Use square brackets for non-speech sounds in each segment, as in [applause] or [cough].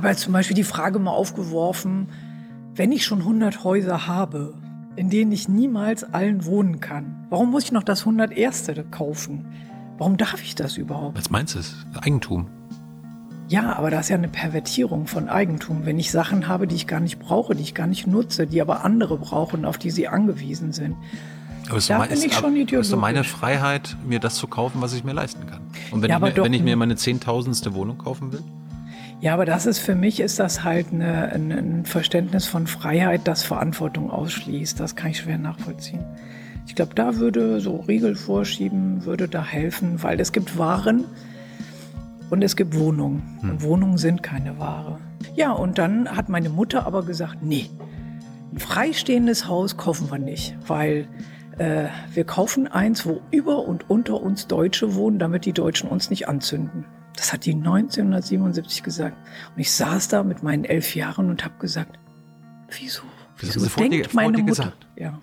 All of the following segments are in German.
habe halt zum Beispiel die Frage mal aufgeworfen, wenn ich schon 100 Häuser habe, in denen ich niemals allen wohnen kann, warum muss ich noch das 101. kaufen? Warum darf ich das überhaupt? Was meinst du? Eigentum. Ja, aber das ist ja eine Pervertierung von Eigentum, wenn ich Sachen habe, die ich gar nicht brauche, die ich gar nicht nutze, die aber andere brauchen, auf die sie angewiesen sind. Aber ist, Da mein- bin ich ist, schon ist ideologisch. doch meine Freiheit, mir das zu kaufen, was ich mir leisten kann. Und wenn, Ja, ich, mir, wenn ich mir meine zehntausendste Wohnung kaufen will? Ja, aber das ist für mich ist das halt eine, ein, Verständnis von Freiheit, das Verantwortung ausschließt. Das kann ich schwer nachvollziehen. Ich glaube, da würde so Riegel vorschieben, würde da helfen, weil es gibt Waren und es gibt Wohnungen. Und Wohnungen sind keine Ware. Ja, und dann hat meine Mutter aber gesagt, nee, ein freistehendes Haus kaufen wir nicht, weil äh, wir kaufen eins, wo über und unter uns Deutsche wohnen, damit die Deutschen uns nicht anzünden. Das hat die 1977 gesagt. Und ich saß da mit meinen elf Jahren und habe gesagt, wieso? Wieso denkt meine Mutter? gesagt. Ja.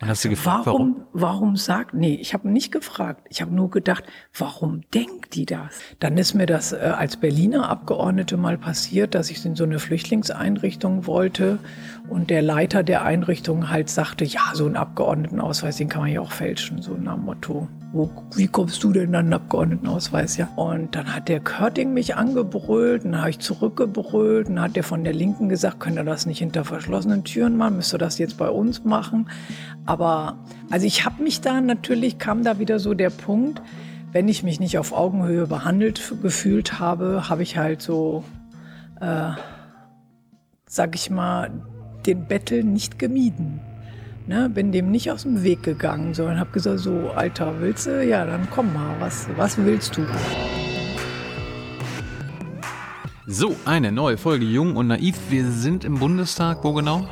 Und hast du gefragt, warum? Warum, warum sagt, nee, ich habe nicht gefragt. Ich habe nur gedacht, warum denkt die das? Dann ist mir das äh, als Berliner Abgeordnete mal passiert, dass ich in so eine Flüchtlingseinrichtung wollte und der Leiter der Einrichtung halt sagte, ja, so einen Abgeordnetenausweis, den kann man ja auch fälschen, so nach Motto. Wo, wie kommst du denn an einen Abgeordnetenausweis, ja? Und dann hat der Körting mich angebrüllt, dann habe ich zurückgebrüllt, dann hat der von der Linken gesagt, könnt ihr das nicht hinter verschlossenen Türen machen, müsst ihr das jetzt bei uns machen. Aber, also ich habe mich da natürlich, kam da wieder so der Punkt, wenn ich mich nicht auf Augenhöhe behandelt gefühlt habe, habe ich halt so, äh, sag ich mal, den Bettel nicht gemieden. Ne, bin dem nicht aus dem Weg gegangen, sondern habe gesagt, so, Alter, willst du? Ja, dann komm mal, was, was willst du? So, eine neue Folge Jung und Naiv. Wir sind im Bundestag. Wo genau?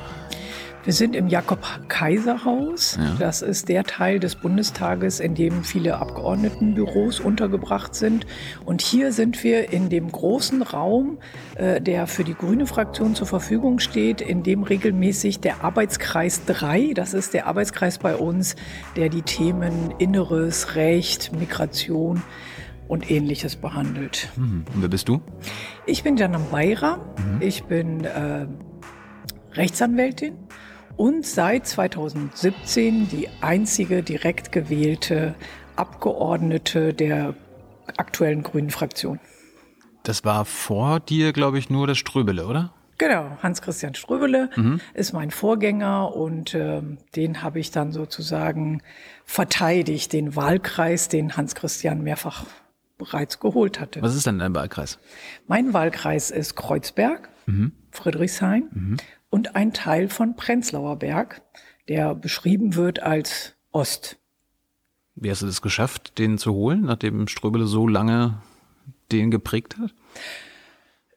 Wir sind im Jakob-Kaiser-Haus. Ja. Das ist der Teil des Bundestages, in dem viele Abgeordnetenbüros untergebracht sind. Und hier sind wir in dem großen Raum, äh, der für die grüne Fraktion zur Verfügung steht, in dem regelmäßig der Arbeitskreis 3, das ist der Arbeitskreis bei uns, der die Themen Inneres, Recht, Migration und ähnliches behandelt. Mhm. Und wer bist du? Ich bin Jana Beira. Ich bin äh, Rechtsanwältin und seit 2017 die einzige direkt gewählte Abgeordnete der aktuellen Grünen Fraktion. Das war vor dir, glaube ich, nur das Ströbele, oder? Genau, Hans-Christian Ströbele ist mein Vorgänger und ähm, den habe ich dann sozusagen verteidigt, den Wahlkreis, den Hans-Christian mehrfach bereits geholt hatte. Was ist denn dein Wahlkreis? Mein Wahlkreis ist Kreuzberg, Friedrichshain und ein Teil von Prenzlauer Berg, der beschrieben wird als Ost. Wie hast du das geschafft, den zu holen, nachdem Ströbele so lange den geprägt hat?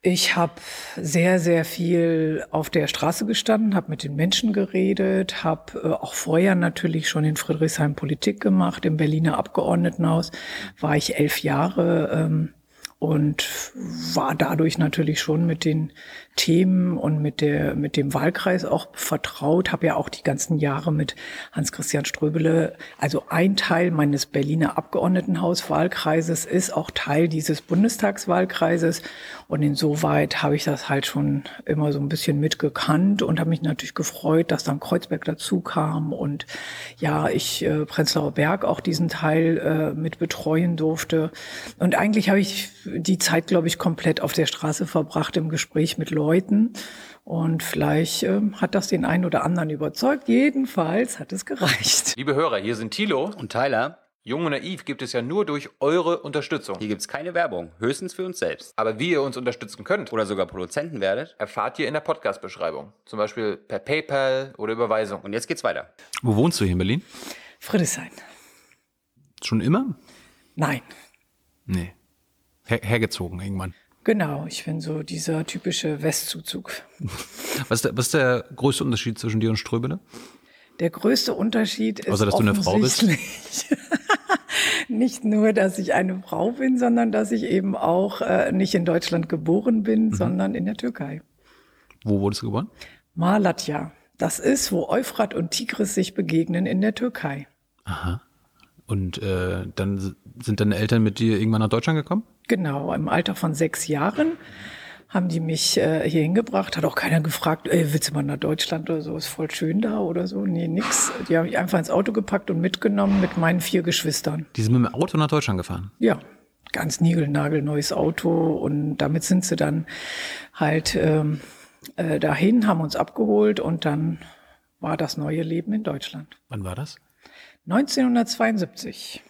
Ich habe sehr, sehr viel auf der Straße gestanden, habe mit den Menschen geredet, habe äh, auch vorher natürlich schon in Friedrichshain Politik gemacht. Im Berliner Abgeordnetenhaus war ich elf Jahre ähm, und war dadurch natürlich schon mit den Themen und mit der mit dem Wahlkreis auch vertraut. Habe ja auch die ganzen Jahre mit Hans-Christian Ströbele, also ein Teil meines Berliner Abgeordnetenhauswahlkreises ist auch Teil dieses Bundestagswahlkreises und insoweit habe ich das halt schon immer so ein bisschen mitgekannt und habe mich natürlich gefreut, dass dann Kreuzberg dazu kam und ja, ich äh, Prenzlauer Berg auch diesen Teil äh, mit betreuen durfte. Und eigentlich habe ich die Zeit, glaube ich, komplett auf der Straße verbracht im Gespräch mit Leuten. Und vielleicht ähm, hat das den einen oder anderen überzeugt. Jedenfalls hat es gereicht. Liebe Hörer, hier sind Thilo. Und Tyler, Jung und Naiv gibt es ja nur durch eure Unterstützung. hier gibt's keine Werbung, höchstens für uns selbst. Aber wie ihr uns unterstützen könnt, Oder sogar Produzenten werdet. erfahrt ihr in der Podcast-Beschreibung. Zum Beispiel per PayPal oder Überweisung. Und jetzt geht's weiter. Wo wohnst du hier in Berlin? Friedrichshain. Schon immer? Nein. Nee. Her hergezogen irgendwann. Genau, ich bin so dieser typische Westzuzug. Was ist, der, was ist der größte Unterschied zwischen dir und Ströbele? Der größte Unterschied ist Außer, dass du eine Frau bist? [laughs] nicht nur, dass ich eine Frau bin, sondern dass ich eben auch äh, nicht in Deutschland geboren bin, Mhm. sondern in der Türkei. Wo wurdest du geboren? Malatya. Das ist, wo Euphrat und Tigris sich begegnen in der Türkei. Und äh, dann sind deine Eltern mit dir irgendwann nach Deutschland gekommen? Genau, im Alter von sechs Jahren haben die mich äh, hier hingebracht. Hat auch keiner gefragt, ey, willst du mal nach Deutschland oder so? Ist voll schön da oder so. Nee, nix. Die haben mich einfach ins Auto gepackt und mitgenommen mit meinen vier Geschwistern. Die sind mit dem Auto nach Deutschland gefahren. Ja, ganz niegelnagelneues Auto und damit sind sie dann halt ähm, äh, dahin, haben uns abgeholt und dann war das neue Leben in Deutschland. Wann war das? 1972.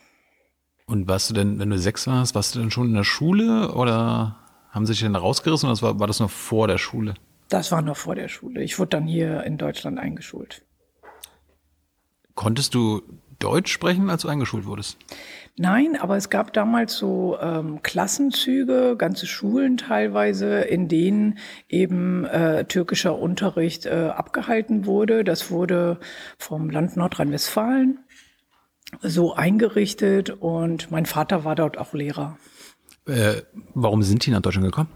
Und warst du denn, wenn du sechs warst, warst du denn schon in der Schule oder haben sie dich denn rausgerissen oder war, war das noch vor der Schule? Das war noch vor der Schule. Ich wurde dann hier in Deutschland eingeschult. Konntest du Deutsch sprechen, als du eingeschult wurdest? Nein, aber es gab damals so ähm, Klassenzüge, ganze Schulen teilweise, in denen eben äh, türkischer Unterricht äh, abgehalten wurde. Das wurde vom Land Nordrhein-Westfalen so eingerichtet und mein Vater war dort auch Lehrer. Äh, warum sind die nach Deutschland gekommen?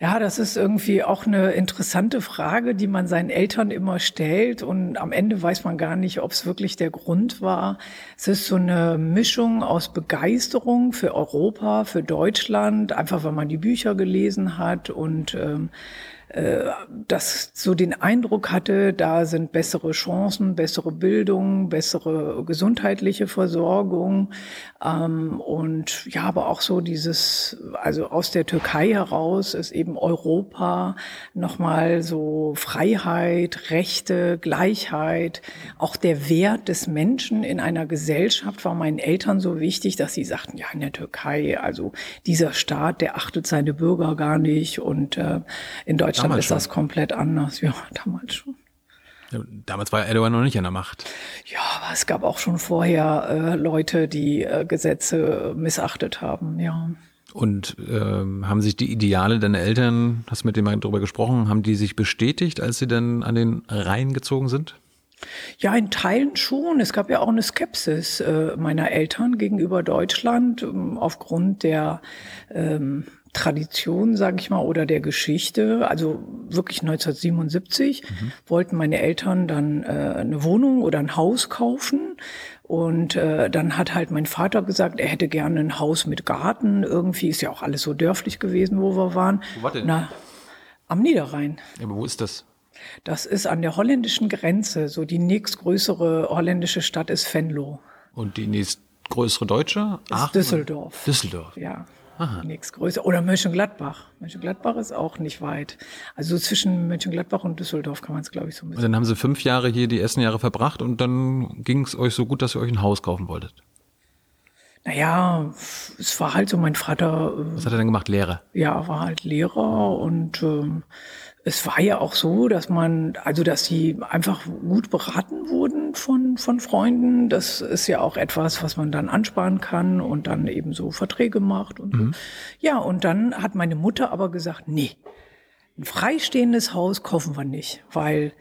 Ja, das ist irgendwie auch eine interessante Frage, die man seinen Eltern immer stellt. Und am Ende weiß man gar nicht, ob es wirklich der Grund war. Es ist so eine Mischung aus Begeisterung für Europa, für Deutschland, einfach weil man die Bücher gelesen hat und ähm, äh, das so den Eindruck hatte, da sind bessere Chancen, bessere Bildung, bessere gesundheitliche Versorgung. Ähm, und ja, aber auch so dieses, also aus der Türkei heraus ist eben Europa nochmal so Freiheit, Rechte, Gleichheit, auch der Wert des Menschen in einer Gesellschaft war meinen Eltern so wichtig, dass sie sagten, ja, in der Türkei, also dieser Staat, der achtet seine Bürger gar nicht. Und äh, in Deutschland Deutschland damals ist das komplett anders. Ja, damals schon. Damals war Erdogan noch nicht an der Macht. Ja, aber es gab auch schon vorher äh, Leute, die äh, Gesetze missachtet haben, ja. Und ähm, haben sich die Ideale deiner Eltern, hast du mit denen darüber gesprochen, haben die sich bestätigt, als sie dann an den Rhein gezogen sind? Ja, in Teilen schon. Es gab ja auch eine Skepsis äh, meiner Eltern gegenüber Deutschland ähm, aufgrund der ähm, Tradition, sage ich mal, oder der Geschichte. Also wirklich 1977 mhm. wollten meine Eltern dann äh, eine Wohnung oder ein Haus kaufen. Und äh, dann hat halt mein Vater gesagt, er hätte gerne ein Haus mit Garten. Irgendwie ist ja auch alles so dörflich gewesen, wo wir waren. Wo war denn? Na, am Niederrhein. Ja, aber wo ist das? Das ist an der holländischen Grenze. So die nächstgrößere holländische Stadt ist Venlo. Und die nächstgrößere deutsche? Ist Düsseldorf. Düsseldorf. Ja. Nichts größer. Oder Mönchengladbach. Mönchengladbach ist auch nicht weit. Also zwischen Mönchengladbach und Düsseldorf kann man es, glaube ich, so ein bisschen. Und dann haben Sie fünf Jahre hier die ersten Jahre verbracht und dann ging es euch so gut, dass ihr euch ein Haus kaufen wolltet. Naja, es war halt so mein Vater. Was hat er denn gemacht? Lehrer? Ja, war halt Lehrer und ähm, es war ja auch so, dass man, also dass sie einfach gut beraten wurden von, von Freunden. Das ist ja auch etwas, was man dann ansparen kann und dann eben so Verträge macht und mhm. so. Ja, und dann hat meine Mutter aber gesagt, nee, ein freistehendes Haus kaufen wir nicht, weil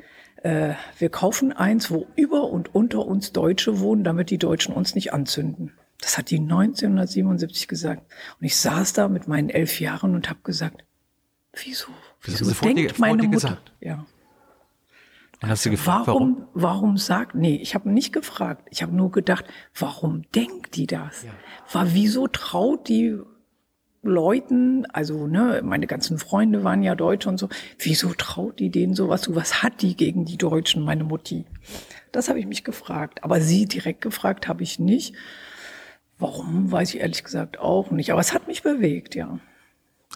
äh, wir kaufen eins, wo über und unter uns Deutsche wohnen, damit die Deutschen uns nicht anzünden. Das hat die 1977 gesagt. Und ich saß da mit meinen elf Jahren und habe gesagt, wieso? Wieso das denkt meine Mutter? Gesagt. Ja. Und hast du gefragt, warum? Warum, warum sagt, nee, ich habe nicht gefragt. Ich habe nur gedacht, warum denkt die das? Ja. War, wieso traut die Leuten, also ne, meine ganzen Freunde waren ja Deutsche und so, wieso traut die denen sowas zu? Was hat die gegen die Deutschen, meine Mutti? Das habe ich mich gefragt. Aber sie direkt gefragt habe ich nicht. Warum, weiß ich ehrlich gesagt auch nicht. Aber es hat mich bewegt, ja.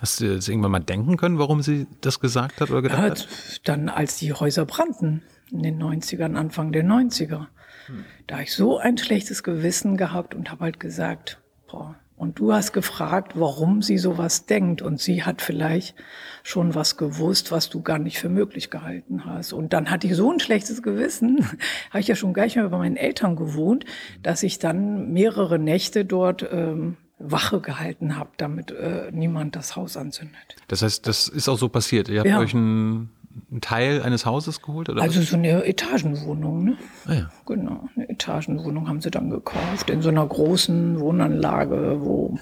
Hast du jetzt irgendwann mal denken können, warum sie das gesagt hat oder gedacht ja, hat? Dann, als die Häuser brannten in den 90ern, Anfang der 90er. Hm. Da habe ich so ein schlechtes Gewissen gehabt und habe halt gesagt, boah, und du hast gefragt, warum sie sowas denkt. Und sie hat vielleicht schon was gewusst, was du gar nicht für möglich gehalten hast. Und dann hatte ich so ein schlechtes Gewissen, [laughs] habe ich ja schon gleich mal bei meinen Eltern gewohnt, dass ich dann mehrere Nächte dort ähm, Wache gehalten habe, damit äh, niemand das Haus anzündet. Das heißt, das ist auch so passiert. Ihr habt ja. euch einen, einen, Teil eines Hauses geholt? Oder also was? so eine Etagenwohnung, ne? Ah, ja. Genau, eine Etagenwohnung haben sie dann gekauft in so einer großen Wohnanlage, wo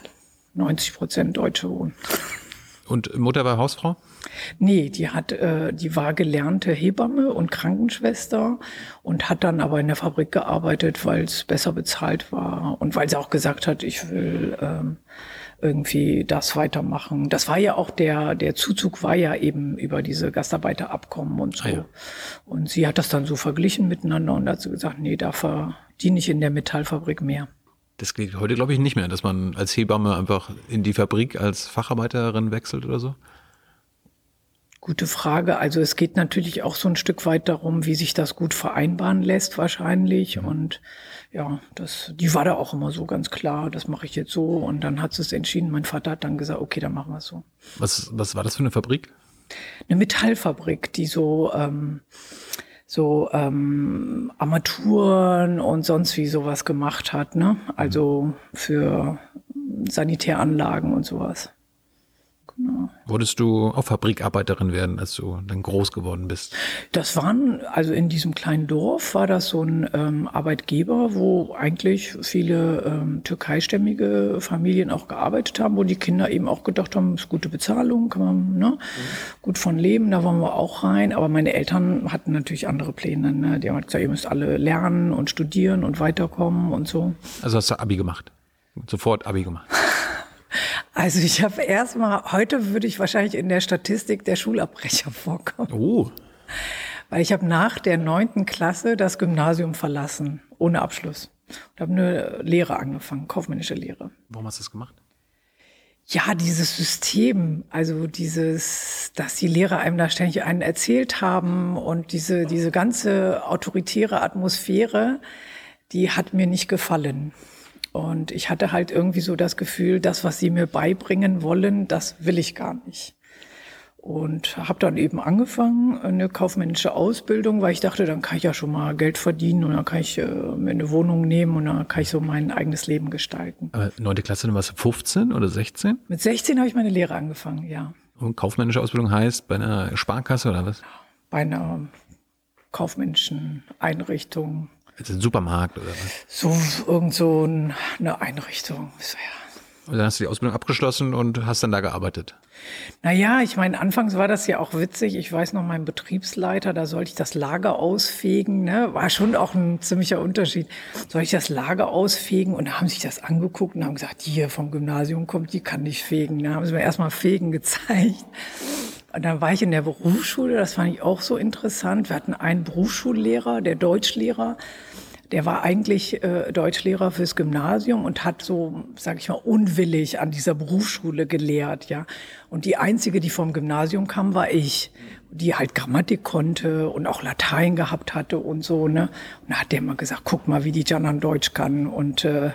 90 Prozent Deutsche wohnen. Und Mutter war Hausfrau? Nee, die hat, äh, die war gelernte Hebamme und Krankenschwester und hat dann aber in der Fabrik gearbeitet, weil es besser bezahlt war und weil sie auch gesagt hat, ich will ähm, irgendwie das weitermachen. Das war ja auch der, der Zuzug war ja eben über diese Gastarbeiterabkommen und so. Ah ja. Und sie hat das dann so verglichen miteinander und hat so gesagt, nee, da verdiene ich in der Metallfabrik mehr. Das geht heute, glaube ich, nicht mehr, dass man als Hebamme einfach in die Fabrik als Facharbeiterin wechselt oder so. Gute Frage. Also es geht natürlich auch so ein Stück weit darum, wie sich das gut vereinbaren lässt wahrscheinlich. Und ja, das, die war da auch immer so ganz klar, das mache ich jetzt so. Und dann hat sie es entschieden. Mein Vater hat dann gesagt, okay, dann machen wir es so. Was, was war das für eine Fabrik? Eine Metallfabrik, die so ähm, so ähm, Armaturen und sonst wie sowas gemacht hat, ne? Also für Sanitäranlagen und sowas. Genau. Wolltest du auch Fabrikarbeiterin werden, als du dann groß geworden bist? Das waren, also in diesem kleinen Dorf war das so ein ähm, Arbeitgeber, wo eigentlich viele ähm, türkeistämmige Familien auch gearbeitet haben, wo die Kinder eben auch gedacht haben, ist gute Bezahlung, kann man ne, gut von leben, da wollen wir auch rein. Aber meine Eltern hatten natürlich andere Pläne. Ne? Die haben gesagt, ihr müsst alle lernen und studieren und weiterkommen und so. Also hast du Abi gemacht? Sofort Abi gemacht. Also ich habe erstmal, heute würde ich wahrscheinlich in der Statistik der Schulabbrecher vorkommen. Oh. Weil ich habe nach der neunten Klasse das Gymnasium verlassen, ohne Abschluss. Und habe eine Lehre angefangen, kaufmännische Lehre. Warum hast du das gemacht? Ja, dieses System, also dieses, dass die Lehrer einem da ständig einen erzählt haben und diese, diese ganze autoritäre Atmosphäre, die hat mir nicht gefallen. Und ich hatte halt irgendwie so das Gefühl, das, was sie mir beibringen wollen, das will ich gar nicht. Und habe dann eben angefangen, eine kaufmännische Ausbildung, weil ich dachte, dann kann ich ja schon mal Geld verdienen und dann kann ich äh, mir eine Wohnung nehmen und dann kann ich so mein eigenes Leben gestalten. Neunte Klasse, dann warst du 15 oder 16? Mit 16 habe ich meine Lehre angefangen, ja. Und kaufmännische Ausbildung heißt bei einer Sparkasse oder was? Bei einer kaufmännischen Einrichtung. Jetzt ein Supermarkt oder was? So irgend so ein- eine Einrichtung. Und dann hast du die Ausbildung abgeschlossen und hast dann da gearbeitet. Naja, ich meine, anfangs war das ja auch witzig. Ich weiß noch, mein Betriebsleiter, da sollte ich das Lager ausfegen. Ne? War schon auch ein ziemlicher Unterschied. Soll ich das Lager ausfegen? Und da haben sich das angeguckt und haben gesagt, die hier vom Gymnasium kommt, die kann nicht fegen. Da haben sie mir erstmal Fegen [laughs] gezeigt. Und dann war ich in der Berufsschule, das fand ich auch so interessant. Wir hatten einen Berufsschullehrer, der Deutschlehrer, der war eigentlich äh, Deutschlehrer fürs Gymnasium und hat so, sag ich mal, unwillig an dieser Berufsschule gelehrt, ja. Und die einzige, die vom Gymnasium kam, war ich, die halt Grammatik konnte und auch Latein gehabt hatte und so, ne. Und da hat der immer gesagt, guck mal, wie die Janan Deutsch kann und äh,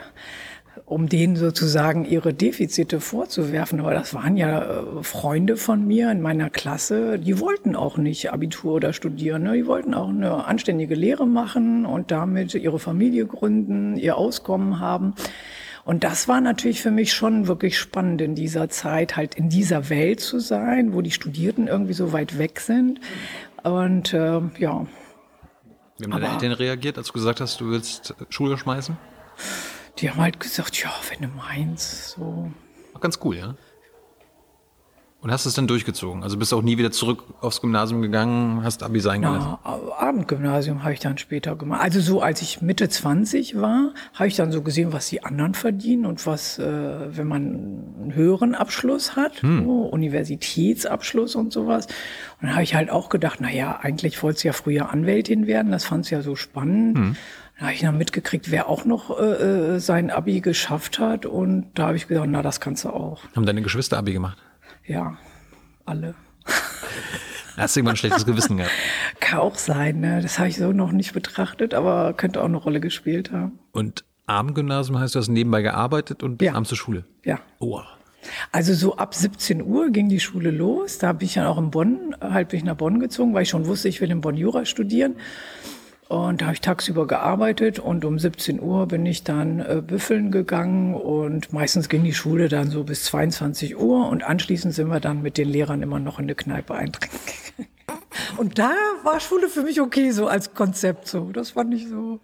um denen sozusagen ihre Defizite vorzuwerfen. Aber das waren ja äh, Freunde von mir in meiner Klasse, die wollten auch nicht Abitur oder studieren. Ne? Die wollten auch eine anständige Lehre machen und damit ihre Familie gründen, ihr Auskommen haben. Und das war natürlich für mich schon wirklich spannend in dieser Zeit, halt in dieser Welt zu sein, wo die Studierten irgendwie so weit weg sind. Und äh, ja, Wie haben deine Eltern reagiert, als du gesagt hast, du willst Schule schmeißen? Die haben halt gesagt, ja, wenn du meinst, so. War ganz cool, ja. Und hast es dann durchgezogen? Also bist auch nie wieder zurück aufs Gymnasium gegangen, hast Abi sein gelassen? Na, Abendgymnasium habe ich dann später gemacht. Also so, als ich Mitte 20 war, habe ich dann so gesehen, was die anderen verdienen und was, äh, wenn man einen höheren Abschluss hat, so, Universitätsabschluss und sowas. Und dann habe ich halt auch gedacht, na ja, eigentlich wollte du ja früher Anwältin werden, das fand ja so spannend. Dann habe ich dann mitgekriegt, wer auch noch äh, äh, sein Abi geschafft hat. Und da habe ich gedacht, na, das kannst du auch. Haben deine Geschwister Abi gemacht? Ja, alle. Hast du irgendwann ein schlechtes Gewissen gehabt? [laughs] Kann auch sein, ne? Das habe ich so noch nicht betrachtet, aber könnte auch eine Rolle gespielt haben. Und Abendgymnasium heißt, du hast nebenbei gearbeitet und Ja. abends zur Schule? Ja. Oh. Also so ab 17 Uhr ging die Schule los. Da bin ich dann auch in Bonn, halt bin ich nach Bonn gezogen, weil ich schon wusste, ich will in Bonn Jura studieren. Und da habe ich tagsüber gearbeitet und um 17 Uhr bin ich dann äh, büffeln gegangen und meistens ging die Schule dann so bis 22 Uhr und anschließend sind wir dann mit den Lehrern immer noch in eine Kneipe eintrinken. [laughs] Und da war Schule für mich okay, so als Konzept so. Das fand ich so,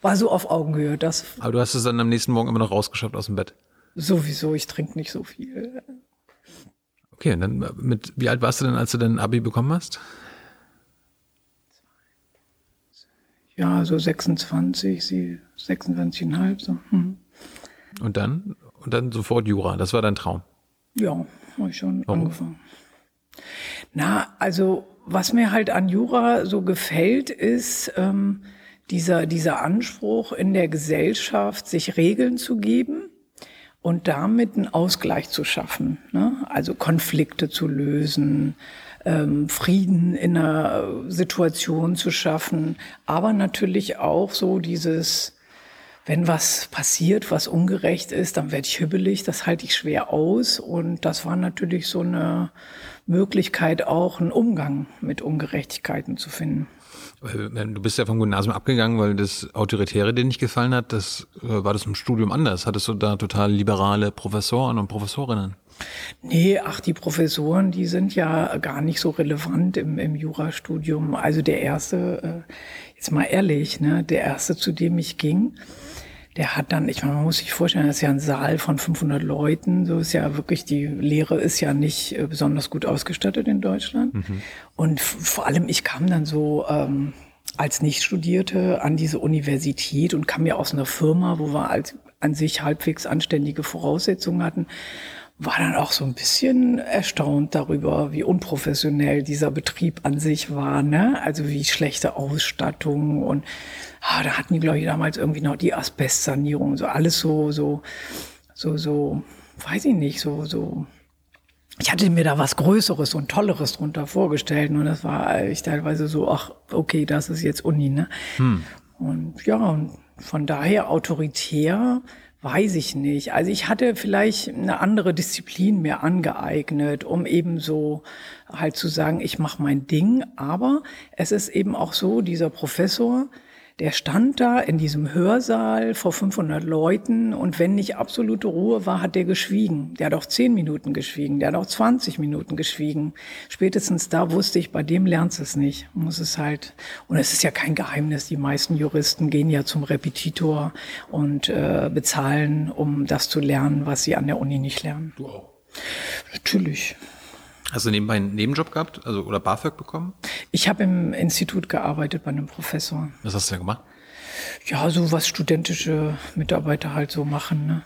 war so auf Augenhöhe. Das Aber du hast es dann am nächsten Morgen immer noch rausgeschafft aus dem Bett. sowieso, ich trinke nicht so viel. Okay, und dann mit, wie alt warst du denn, als du dein Abi bekommen hast? Ja, so 26, sie 26,5 so. Hm. Und dann? Und dann sofort Jura. Das war dein Traum. Ja, habe ich schon Warum? angefangen. Na, also was mir halt an Jura so gefällt, ist ähm, dieser, dieser Anspruch in der Gesellschaft, sich Regeln zu geben und damit einen Ausgleich zu schaffen. Ne? Also Konflikte zu lösen, ähm, Frieden in einer Situation zu schaffen, aber natürlich auch so dieses, wenn was passiert, was ungerecht ist, dann werde ich hibbelig, das halte ich schwer aus. Und das war natürlich so eine Möglichkeit, auch einen Umgang mit Ungerechtigkeiten zu finden. Du bist ja vom Gymnasium abgegangen, weil das Autoritäre dir nicht gefallen hat. Das äh, war das im Studium anders. Hattest du da total liberale Professoren und Professorinnen? Nee, ach, die Professoren, die sind ja gar nicht so relevant im, im Jurastudium. Also der erste, äh, jetzt mal ehrlich, ne, der erste, zu dem ich ging, der hat dann, ich meine, man muss sich vorstellen, das ist ja ein Saal von 500 Leuten. So ist ja wirklich, die Lehre ist ja nicht äh, besonders gut ausgestattet in Deutschland. Mhm. Und vor allem, ich kam dann so ähm, als Nichtstudierte an diese Universität und kam ja aus einer Firma, wo wir als an sich halbwegs anständige Voraussetzungen hatten war dann auch so ein bisschen erstaunt darüber, wie unprofessionell dieser Betrieb an sich war, ne? Also wie schlechte Ausstattung und ah, da hatten die, glaube ich, damals irgendwie noch die Asbestsanierung, so alles so, so, so, so, weiß ich nicht, so, so. Ich hatte mir da was Größeres und Tolleres drunter vorgestellt und das war ich teilweise so, ach, okay, das ist jetzt Uni, ne? Hm. Und ja, und von daher autoritär Weiß ich nicht. Also ich hatte vielleicht eine andere Disziplin mir angeeignet, um eben so halt zu sagen, ich mache mein Ding. Aber es ist eben auch so, dieser Professor, der stand da in diesem Hörsaal vor 500 Leuten und wenn nicht absolute Ruhe war, hat der geschwiegen. Der hat auch 10 Minuten geschwiegen, der hat auch 20 Minuten geschwiegen. Spätestens da wusste ich, bei dem lernst du es nicht. Muss es halt, und es ist ja kein Geheimnis, die meisten Juristen gehen ja zum Repetitor und äh, bezahlen, um das zu lernen, was sie an der Uni nicht lernen. Du auch? Natürlich. Hast du nebenbei einen Nebenjob gehabt, also oder BAföG bekommen? Ich habe im Institut gearbeitet bei einem Professor. Was hast du denn gemacht? Ja, so was studentische Mitarbeiter halt so machen. Ne?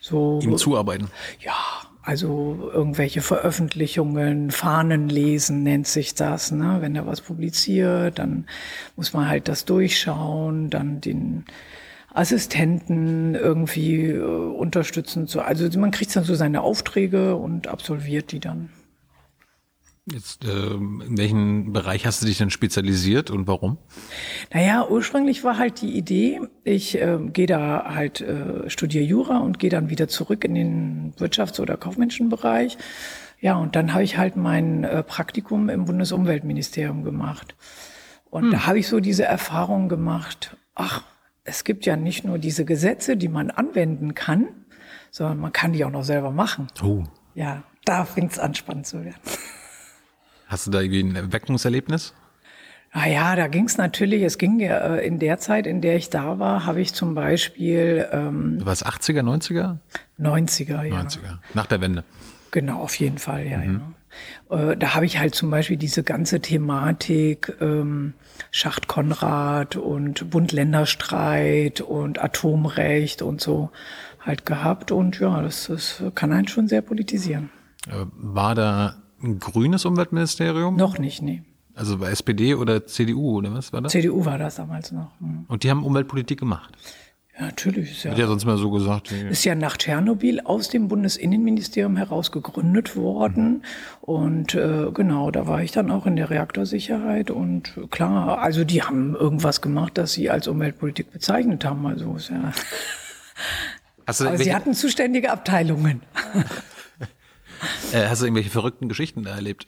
So. Ihm zuarbeiten. Ja, also irgendwelche Veröffentlichungen, Fahnen lesen nennt sich das. Ne? Wenn er was publiziert, dann muss man halt das durchschauen, dann den Assistenten irgendwie äh, unterstützen. So. Also man kriegt dann so seine Aufträge und absolviert die dann. Jetzt, äh, in welchen Bereich hast du dich denn spezialisiert und warum? Naja, ursprünglich war halt die Idee, ich äh, gehe da halt, äh, studiere Jura und gehe dann wieder zurück in den Wirtschafts- oder Kaufmenschenbereich. Ja, und dann habe ich halt mein äh, Praktikum im Bundesumweltministerium gemacht. Und hm. da habe ich so diese Erfahrung gemacht, ach, es gibt ja nicht nur diese Gesetze, die man anwenden kann, sondern man kann die auch noch selber machen. Oh. Ja, da fängt es an, spannend zu werden. Hast du da irgendwie ein Erweckungserlebnis? Ah ja, da ging es natürlich, es ging ja äh, in der Zeit, in der ich da war, habe ich zum Beispiel. Ähm, du warst 80er, 90er? 90er, ja. 90er, nach der Wende. Genau, auf jeden Fall, ja, mhm. ja. Äh, da habe ich halt zum Beispiel diese ganze Thematik ähm, Schacht Konrad und Bund-Länder-Streit und Atomrecht und so halt gehabt. Und ja, das, das kann einen schon sehr politisieren. Äh, war da ein grünes Umweltministerium? Noch nicht, nee. Also bei SPD oder CDU oder was war das? CDU war das damals noch. Mhm. Und die haben Umweltpolitik gemacht? Ja, natürlich. Ist ja, Wird ja sonst mal so gesagt. Ist ja nach Tschernobyl aus dem Bundesinnenministerium heraus gegründet worden. Mhm. Und äh, genau, da war ich dann auch in der Reaktorsicherheit. Und klar, also die haben irgendwas gemacht, das sie als Umweltpolitik bezeichnet haben. Also ist ja. [laughs] Hast du Aber sie hatten zuständige Abteilungen. [laughs] äh, hast du irgendwelche verrückten Geschichten da erlebt?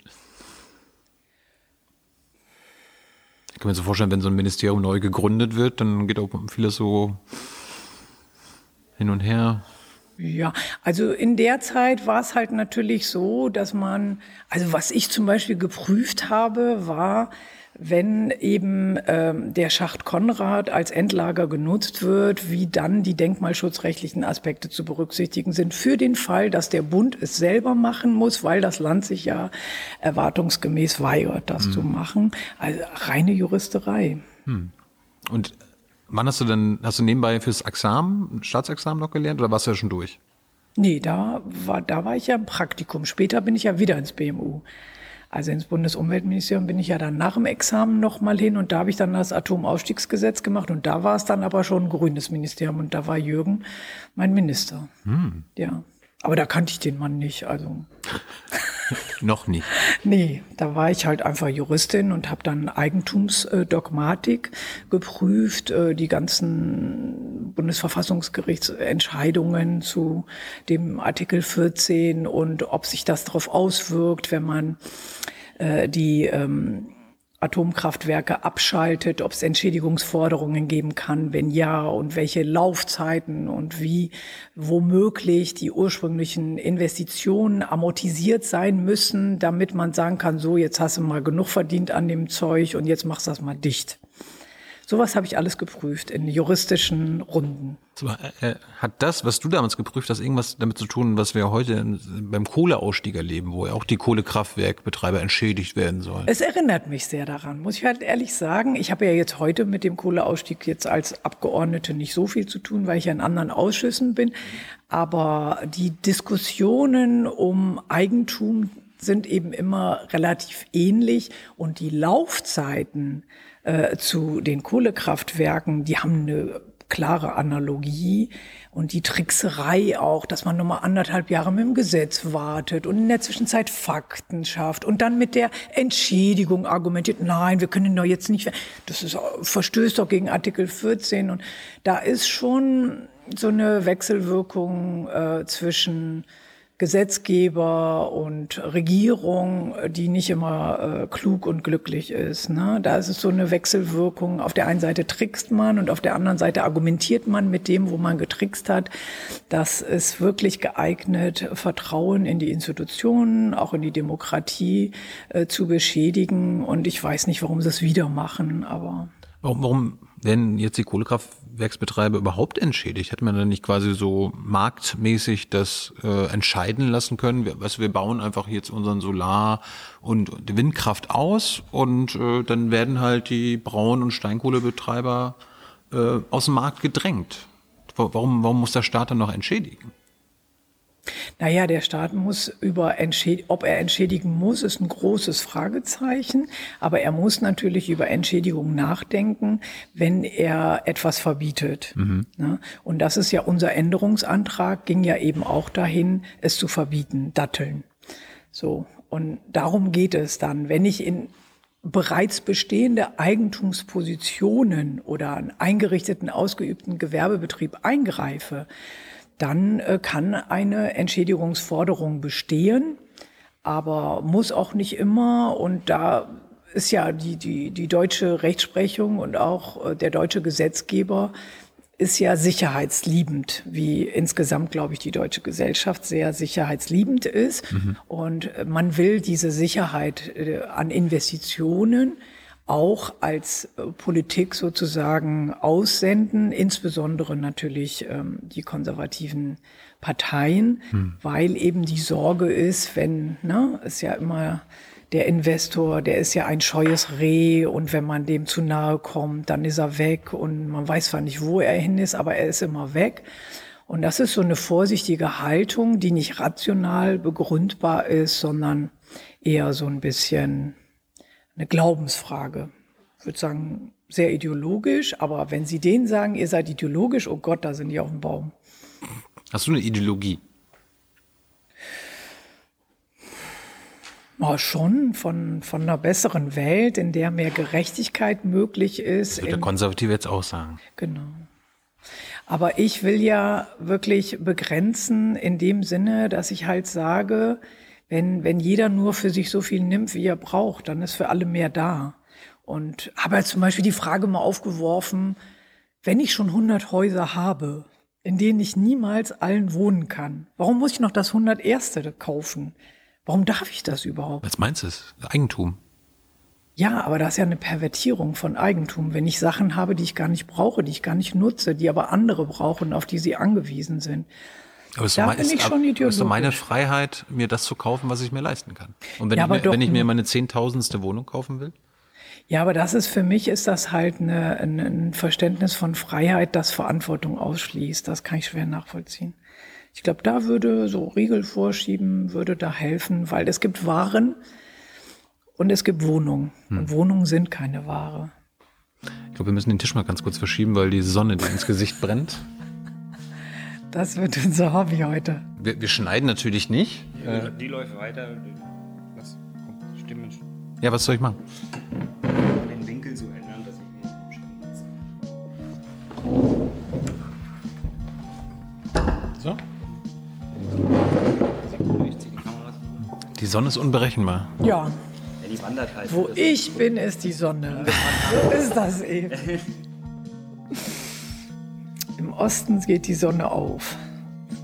Ich kann mir so vorstellen, wenn so ein Ministerium neu gegründet wird, dann geht auch vieles so hin und her. Ja, also in der Zeit war es halt natürlich so, dass man, also was ich zum Beispiel geprüft habe, war, wenn eben ähm, der Schacht Konrad als Endlager genutzt wird, wie dann die denkmalschutzrechtlichen Aspekte zu berücksichtigen sind für den Fall, dass der Bund es selber machen muss, weil das Land sich ja erwartungsgemäß weigert, das hm. zu machen. Also reine Juristerei. Hm. Und Wann hast du denn, hast du nebenbei fürs Examen, Staatsexamen noch gelernt oder warst du ja schon durch? Nee, da war, da war ich ja im Praktikum. Später bin ich ja wieder ins BMU. Also ins Bundesumweltministerium bin ich ja dann nach dem Examen noch mal hin und da habe ich dann das Atomausstiegsgesetz gemacht und da war es dann aber schon ein grünes Ministerium und da war Jürgen mein Minister. Hm. Ja. Aber da kannte ich den Mann nicht, also. [laughs] Noch nicht. Nee, da war ich halt einfach Juristin und habe dann Eigentumsdogmatik geprüft, äh, die ganzen Bundesverfassungsgerichtsentscheidungen zu dem Artikel 14 und ob sich das darauf auswirkt, wenn man äh, die ähm, Atomkraftwerke abschaltet, ob es Entschädigungsforderungen geben kann, wenn ja, und welche Laufzeiten und wie womöglich die ursprünglichen Investitionen amortisiert sein müssen, damit man sagen kann, so, jetzt hast du mal genug verdient an dem Zeug und jetzt machst du das mal dicht. Sowas habe ich alles geprüft in juristischen Runden. Äh, hat das, was du damals geprüft hast, irgendwas damit zu tun, was wir heute beim Kohleausstieg erleben, wo ja auch die Kohlekraftwerkbetreiber entschädigt werden sollen? Es erinnert mich sehr daran, muss ich halt ehrlich sagen. Ich habe ja jetzt heute mit dem Kohleausstieg jetzt als Abgeordnete nicht so viel zu tun, weil ich ja in anderen Ausschüssen bin. Aber die Diskussionen um Eigentum sind eben immer relativ ähnlich und die Laufzeiten äh, zu den Kohlekraftwerken, die haben eine klare Analogie und die Trickserei auch, dass man nochmal anderthalb Jahre mit dem Gesetz wartet und in der Zwischenzeit Fakten schafft und dann mit der Entschädigung argumentiert, nein, wir können doch jetzt nicht, das ist, verstößt doch gegen Artikel 14 und da ist schon so eine Wechselwirkung äh, zwischen Gesetzgeber und Regierung, die nicht immer äh, klug und glücklich ist. Ne? Da ist es so eine Wechselwirkung. Auf der einen Seite trickst man und auf der anderen Seite argumentiert man mit dem, wo man getrickst hat. Das ist wirklich geeignet, Vertrauen in die Institutionen, auch in die Demokratie äh, zu beschädigen. Und ich weiß nicht, warum sie es wieder machen, aber. Warum, warum werden jetzt die Kohlekraftwerksbetreiber überhaupt entschädigt? Hätte man dann nicht quasi so marktmäßig das äh, entscheiden lassen können? Wir, weißt, wir bauen einfach jetzt unseren Solar- und Windkraft aus und äh, dann werden halt die Braun- und Steinkohlebetreiber äh, aus dem Markt gedrängt. Warum, warum muss der Staat dann noch entschädigen? Naja, der Staat muss über Entschäd ob er entschädigen muss, ist ein großes Fragezeichen. Aber er muss natürlich über Entschädigung nachdenken, wenn er etwas verbietet. Mhm. Ne? Und das ist ja unser Änderungsantrag, ging ja eben auch dahin, es zu verbieten, Datteln. So. Und darum geht es dann. Wenn ich in bereits bestehende Eigentumspositionen oder einen eingerichteten, ausgeübten Gewerbebetrieb eingreife, dann äh, kann eine Entschädigungsforderung bestehen, aber muss auch nicht immer. Und da ist ja die, die, die deutsche Rechtsprechung und auch äh, der deutsche Gesetzgeber ist ja sicherheitsliebend, wie insgesamt, glaube ich, die deutsche Gesellschaft sehr sicherheitsliebend ist. Mhm. Und man will diese Sicherheit äh, an Investitionen auch als äh, Politik sozusagen aussenden, insbesondere natürlich ähm, die konservativen Parteien, hm. weil eben die Sorge ist, wenn, ne, ist ja immer der Investor, der ist ja ein scheues Reh und wenn man dem zu nahe kommt, dann ist er weg und man weiß zwar nicht, wo er hin ist, aber er ist immer weg. Und das ist so eine vorsichtige Haltung, die nicht rational begründbar ist, sondern eher so ein bisschen eine Glaubensfrage. Ich würde sagen, sehr ideologisch, aber wenn Sie denen sagen, ihr seid ideologisch, oh Gott, da sind die auf dem Baum. Hast du eine Ideologie? Ja, schon von, von einer besseren Welt, in der mehr Gerechtigkeit möglich ist. Das wird der Konservative jetzt auch sagen. Genau. Aber ich will ja wirklich begrenzen in dem Sinne, dass ich halt sage, wenn, wenn jeder nur für sich so viel nimmt, wie er braucht, dann ist für alle mehr da. Und habe halt zum Beispiel die Frage mal aufgeworfen, wenn ich schon 100 Häuser habe, in denen ich niemals allen wohnen kann, warum muss ich noch das 101. kaufen? Warum darf ich das überhaupt? Was meinst du? Eigentum. Ja, aber das ist ja eine Pervertierung von Eigentum, wenn ich Sachen habe, die ich gar nicht brauche, die ich gar nicht nutze, die aber andere brauchen, auf die sie angewiesen sind. Aber da ist, doch mein, ist doch meine Freiheit, mir das zu kaufen, was ich mir leisten kann. Und wenn, ja, ich, mir, wenn ich mir meine zehntausendste Wohnung kaufen will? Ja, aber das ist für mich ist das halt eine, ein, ein Verständnis von Freiheit, das Verantwortung ausschließt. Das kann ich schwer nachvollziehen. Ich glaube, da würde so Riegel vorschieben, würde da helfen, weil es gibt Waren und es gibt Wohnungen. Hm. Und Wohnungen sind keine Ware. Ich glaube, wir müssen den Tisch mal ganz kurz verschieben, weil die Sonne dir ins Gesicht brennt. Das wird unser Hobby heute. Wir, wir schneiden natürlich nicht. Äh, die läuft weiter. Was? Stimmen. Ja, was soll ich machen? Den Winkel so ändern, dass ich nicht So? Die Sonne ist unberechenbar. Ja. Ja, die wandert halt. Wo ich bin, ist die Sonne. [laughs] So ist das eben. [laughs] Osten geht die Sonne auf.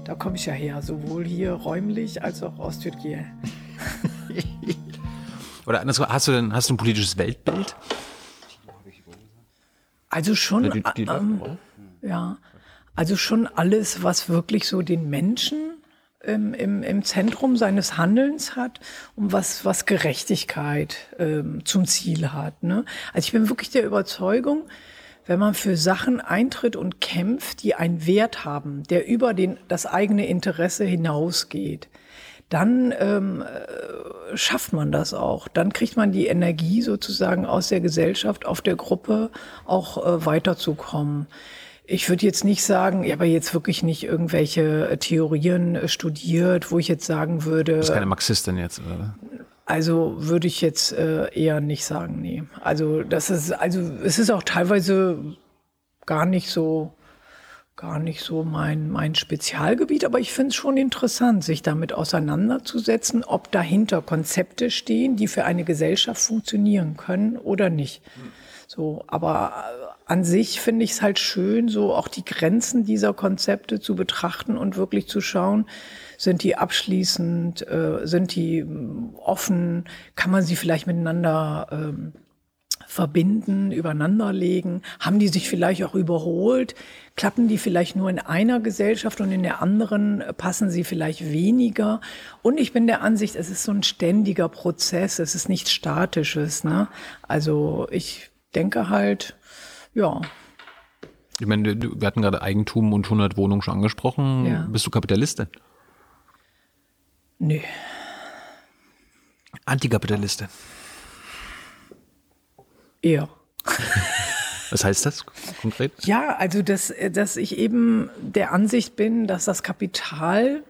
Da komme ich ja her, sowohl hier räumlich als auch aus [laughs] Türkei. Oder andersrum, hast du denn hast du ein politisches Weltbild? Also schon, Die- die- ähm, ja, also schon alles, was wirklich so den Menschen im, im, im Zentrum seines Handelns hat und was, was Gerechtigkeit ähm, zum Ziel hat. Ne? Also ich bin wirklich der Überzeugung, wenn man für Sachen eintritt und kämpft, die einen Wert haben, der über den, das eigene Interesse hinausgeht, dann ähm, äh, schafft man das auch. Dann kriegt man die Energie sozusagen aus der Gesellschaft, auf der Gruppe auch äh, weiterzukommen. Ich würde jetzt nicht sagen, ich habe jetzt wirklich nicht irgendwelche äh, Theorien äh, studiert, wo ich jetzt sagen würde, Du bist keine Marxistin jetzt, oder? Also würde ich jetzt äh, eher nicht sagen, nee. Also das ist, also es ist auch teilweise gar nicht so, gar nicht so mein, mein Spezialgebiet, aber ich finde es schon interessant, sich damit auseinanderzusetzen, ob dahinter Konzepte stehen, die für eine Gesellschaft funktionieren können oder nicht. So, aber äh, an sich finde ich es halt schön, so auch die Grenzen dieser Konzepte zu betrachten und wirklich zu schauen, sind die abschließend, äh, sind die ähm, offen, kann man sie vielleicht miteinander ähm, verbinden, übereinanderlegen? Haben die sich vielleicht auch überholt? Klappen die vielleicht nur in einer Gesellschaft und in der anderen äh, passen sie vielleicht weniger? Und ich bin der Ansicht, es ist so ein ständiger Prozess, es ist nichts Statisches. Ne? Also ich denke halt, ja, Ich meine, wir hatten gerade Eigentum und 100 Wohnungen schon angesprochen. Ja. Bist du Kapitalistin? nö. Antikapitalistin. Eher. [laughs] Was heißt das konkret? Ja, also dass, dass ich eben der Ansicht bin, dass das Kapital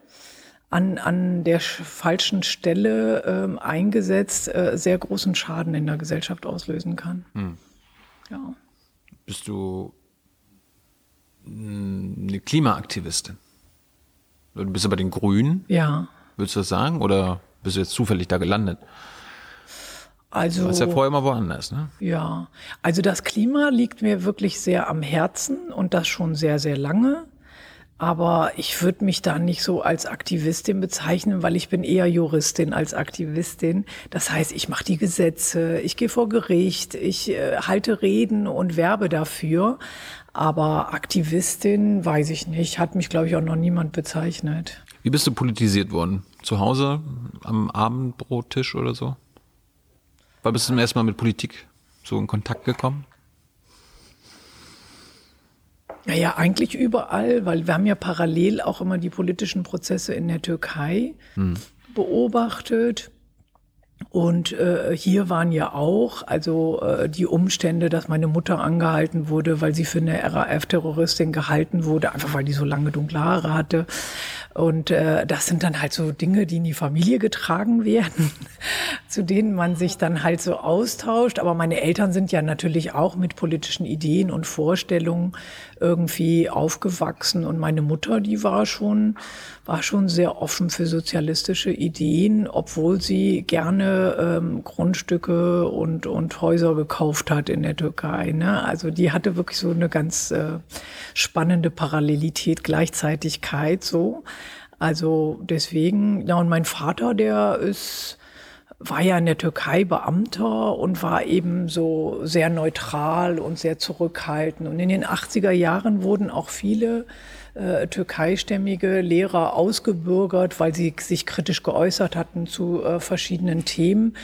an, an der sch- falschen Stelle ähm, eingesetzt äh, sehr großen Schaden in der Gesellschaft auslösen kann. Ja. Bist du mh, eine Klimaaktivistin? Du bist aber den Grünen, Ja. würdest du das sagen? Oder bist du jetzt zufällig da gelandet? Also. Du warst ja vorher immer woanders, ne? Ja, also das Klima liegt mir wirklich sehr am Herzen und das schon sehr, sehr lange. Aber ich würde mich da nicht so als Aktivistin bezeichnen, weil ich bin eher Juristin als Aktivistin. Das heißt, ich mache die Gesetze, ich gehe vor Gericht, ich äh, halte Reden und werbe dafür. Aber Aktivistin, weiß ich nicht, hat mich, glaube ich, auch noch niemand bezeichnet. Wie bist du politisiert worden? Zu Hause am Abendbrottisch oder so? Wann bist du zum ersten Mal mit Politik so in Kontakt gekommen? Naja, eigentlich überall, weil wir haben ja parallel auch immer die politischen Prozesse in der Türkei beobachtet. Und äh, hier waren ja auch, also äh, die Umstände, dass meine Mutter angehalten wurde, weil sie für eine RAF-Terroristin gehalten wurde, einfach weil die so lange dunkle Haare hatte. Und äh, das sind dann halt so Dinge, die in die Familie getragen werden, [laughs] zu denen man sich dann halt so austauscht. Aber meine Eltern sind ja natürlich auch mit politischen Ideen und Vorstellungen irgendwie aufgewachsen. Und meine Mutter, die war schon, war schon sehr offen für sozialistische Ideen, obwohl sie gerne ähm, Grundstücke und, und Häuser gekauft hat in der Türkei. Ne? Also die hatte wirklich so eine ganz äh, spannende Parallelität, Gleichzeitigkeit so. Also deswegen, ja, und mein Vater, der ist, war ja in der Türkei Beamter und war eben so sehr neutral und sehr zurückhaltend. Und in den 80er Jahren wurden auch viele äh, türkeistämmige Lehrer ausgebürgert, weil sie sich kritisch geäußert hatten zu äh, verschiedenen Themen.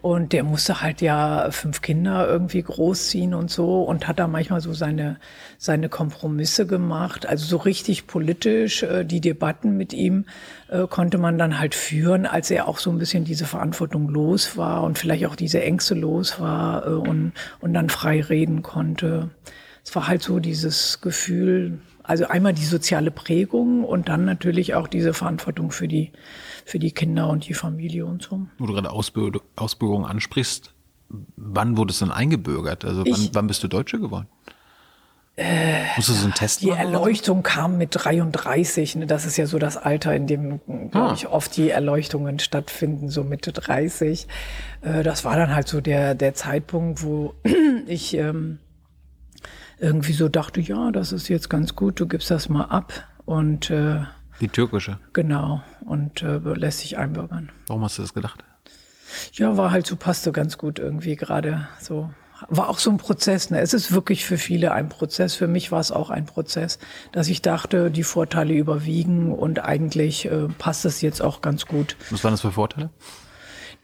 Und der musste halt ja fünf Kinder irgendwie großziehen und so und hat da manchmal so seine, seine Kompromisse gemacht. Also so richtig politisch, äh, die Debatten mit ihm äh, konnte man dann halt führen, als er auch so ein bisschen diese Verantwortung los war und vielleicht auch diese Ängste los war äh, und, und dann frei reden konnte. Es war halt so dieses Gefühl, also einmal die soziale Prägung und dann natürlich auch diese Verantwortung für die, für die Kinder und die Familie und so. Wo du gerade Ausbürgerung ansprichst, wann wurde es denn eingebürgert? Also wann, Ich- wann bist du Deutsche geworden? Äh, Musst du so einen Test Die machen? so? Erleuchtung kam mit 33. Ne? Das ist ja so das Alter, in dem, glaube Ah. ich, oft die Erleuchtungen stattfinden, so Mitte 30. Äh, das war dann halt so der, der Zeitpunkt, wo [clears throat] ich ähm, irgendwie so dachte, ja, das ist jetzt ganz gut, du gibst das mal ab. Und äh, Die türkische. genau, und äh, lässt sich einbürgern. Warum hast du das gedacht? Ja, war halt so, passte ganz gut irgendwie gerade so. War auch so ein Prozess. Ne? Es ist wirklich für viele ein Prozess. Für mich war es auch ein Prozess, dass ich dachte, die Vorteile überwiegen und eigentlich äh, passt es jetzt auch ganz gut. Was waren das für Vorteile?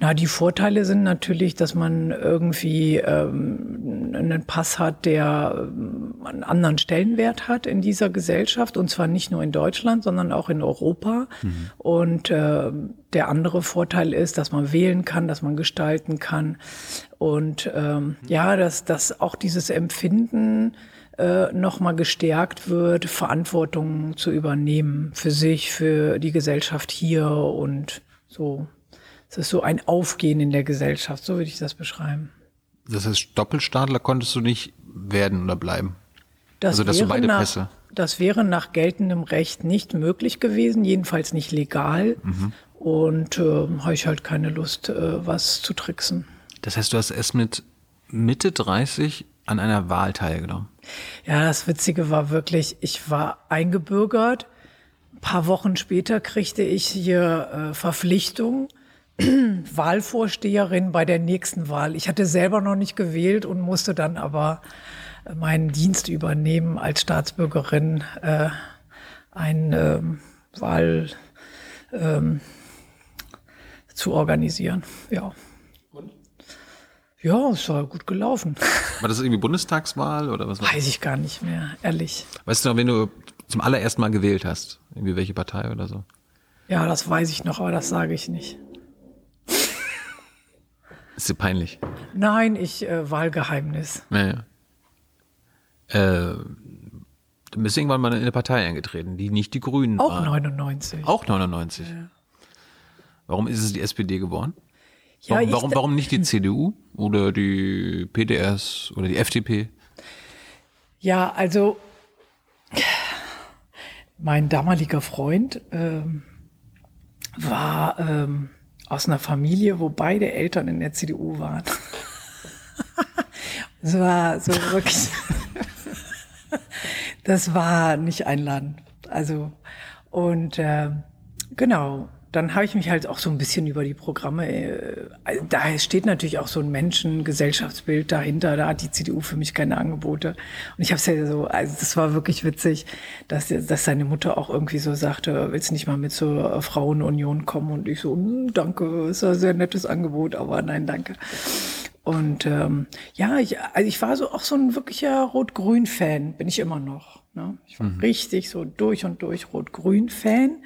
Na, die Vorteile sind natürlich, dass man irgendwie ähm, einen Pass hat, der ähm, einen anderen Stellenwert hat in dieser Gesellschaft und zwar nicht nur in Deutschland, sondern auch in Europa. Und äh, der andere Vorteil ist, dass man wählen kann, dass man gestalten kann und ähm, ja, dass, dass auch dieses Empfinden äh, nochmal gestärkt wird, Verantwortung zu übernehmen für sich, für die Gesellschaft hier und so. Es ist so ein Aufgehen in der Gesellschaft, so würde ich das beschreiben. Das heißt, Doppelstaatler konntest du nicht werden oder bleiben. Das Also, dass du beide nach, Pässe- Das wäre nach geltendem Recht nicht möglich gewesen, jedenfalls nicht legal. Mhm. Und äh, habe ich halt keine Lust, äh, was zu tricksen. Das heißt, du hast erst mit Mitte 30 an einer Wahl teilgenommen. Ja, das Witzige war wirklich, ich war eingebürgert. Ein paar Wochen später kriegte ich hier äh, Verpflichtung, [clears throat] Wahlvorsteherin bei der nächsten Wahl. Ich hatte selber noch nicht gewählt und musste dann aber äh, meinen Dienst übernehmen als Staatsbürgerin, äh, ein ähm, Wahl ähm, zu organisieren. Ja. Ja, es war gut gelaufen. [laughs] War das irgendwie Bundestagswahl oder was? Weiß ich gar nicht mehr, ehrlich. Weißt du noch, wenn du zum allerersten Mal gewählt hast? Irgendwie welche Partei oder so? Ja, das weiß ich noch, aber das sage ich nicht. Ist dir peinlich? Nein, ich äh, Wahlgeheimnis. Naja. Äh, du bist irgendwann mal in eine Partei eingetreten, die nicht die Grünen Auch waren. 99. Auch 99. Warum ist es die SPD geworden? Ja, Warum, warum, warum nicht die [laughs] CDU oder die PDS oder die FDP? Ja, also mein damaliger Freund ähm, war ähm, aus einer Familie, wo beide Eltern in der CDU waren. [laughs] Es war so wirklich, das war nicht einladend. Also und äh, genau, dann habe ich mich halt auch so ein bisschen über die Programme, äh, da steht natürlich auch so ein Menschen-Gesellschaftsbild dahinter, da hat die CDU für mich keine Angebote. Und ich habe es ja so, also das war wirklich witzig, dass, dass seine Mutter auch irgendwie so sagte, willst nicht mal mit zur Frauenunion kommen? Und ich so, "Hm, danke, ist ein sehr nettes Angebot, aber nein, danke. Und ähm, ja, ich, also ich war so auch so ein wirklicher Rot-Grün-Fan, bin ich immer noch. Ne? Ich war richtig so durch und durch Rot-Grün-Fan.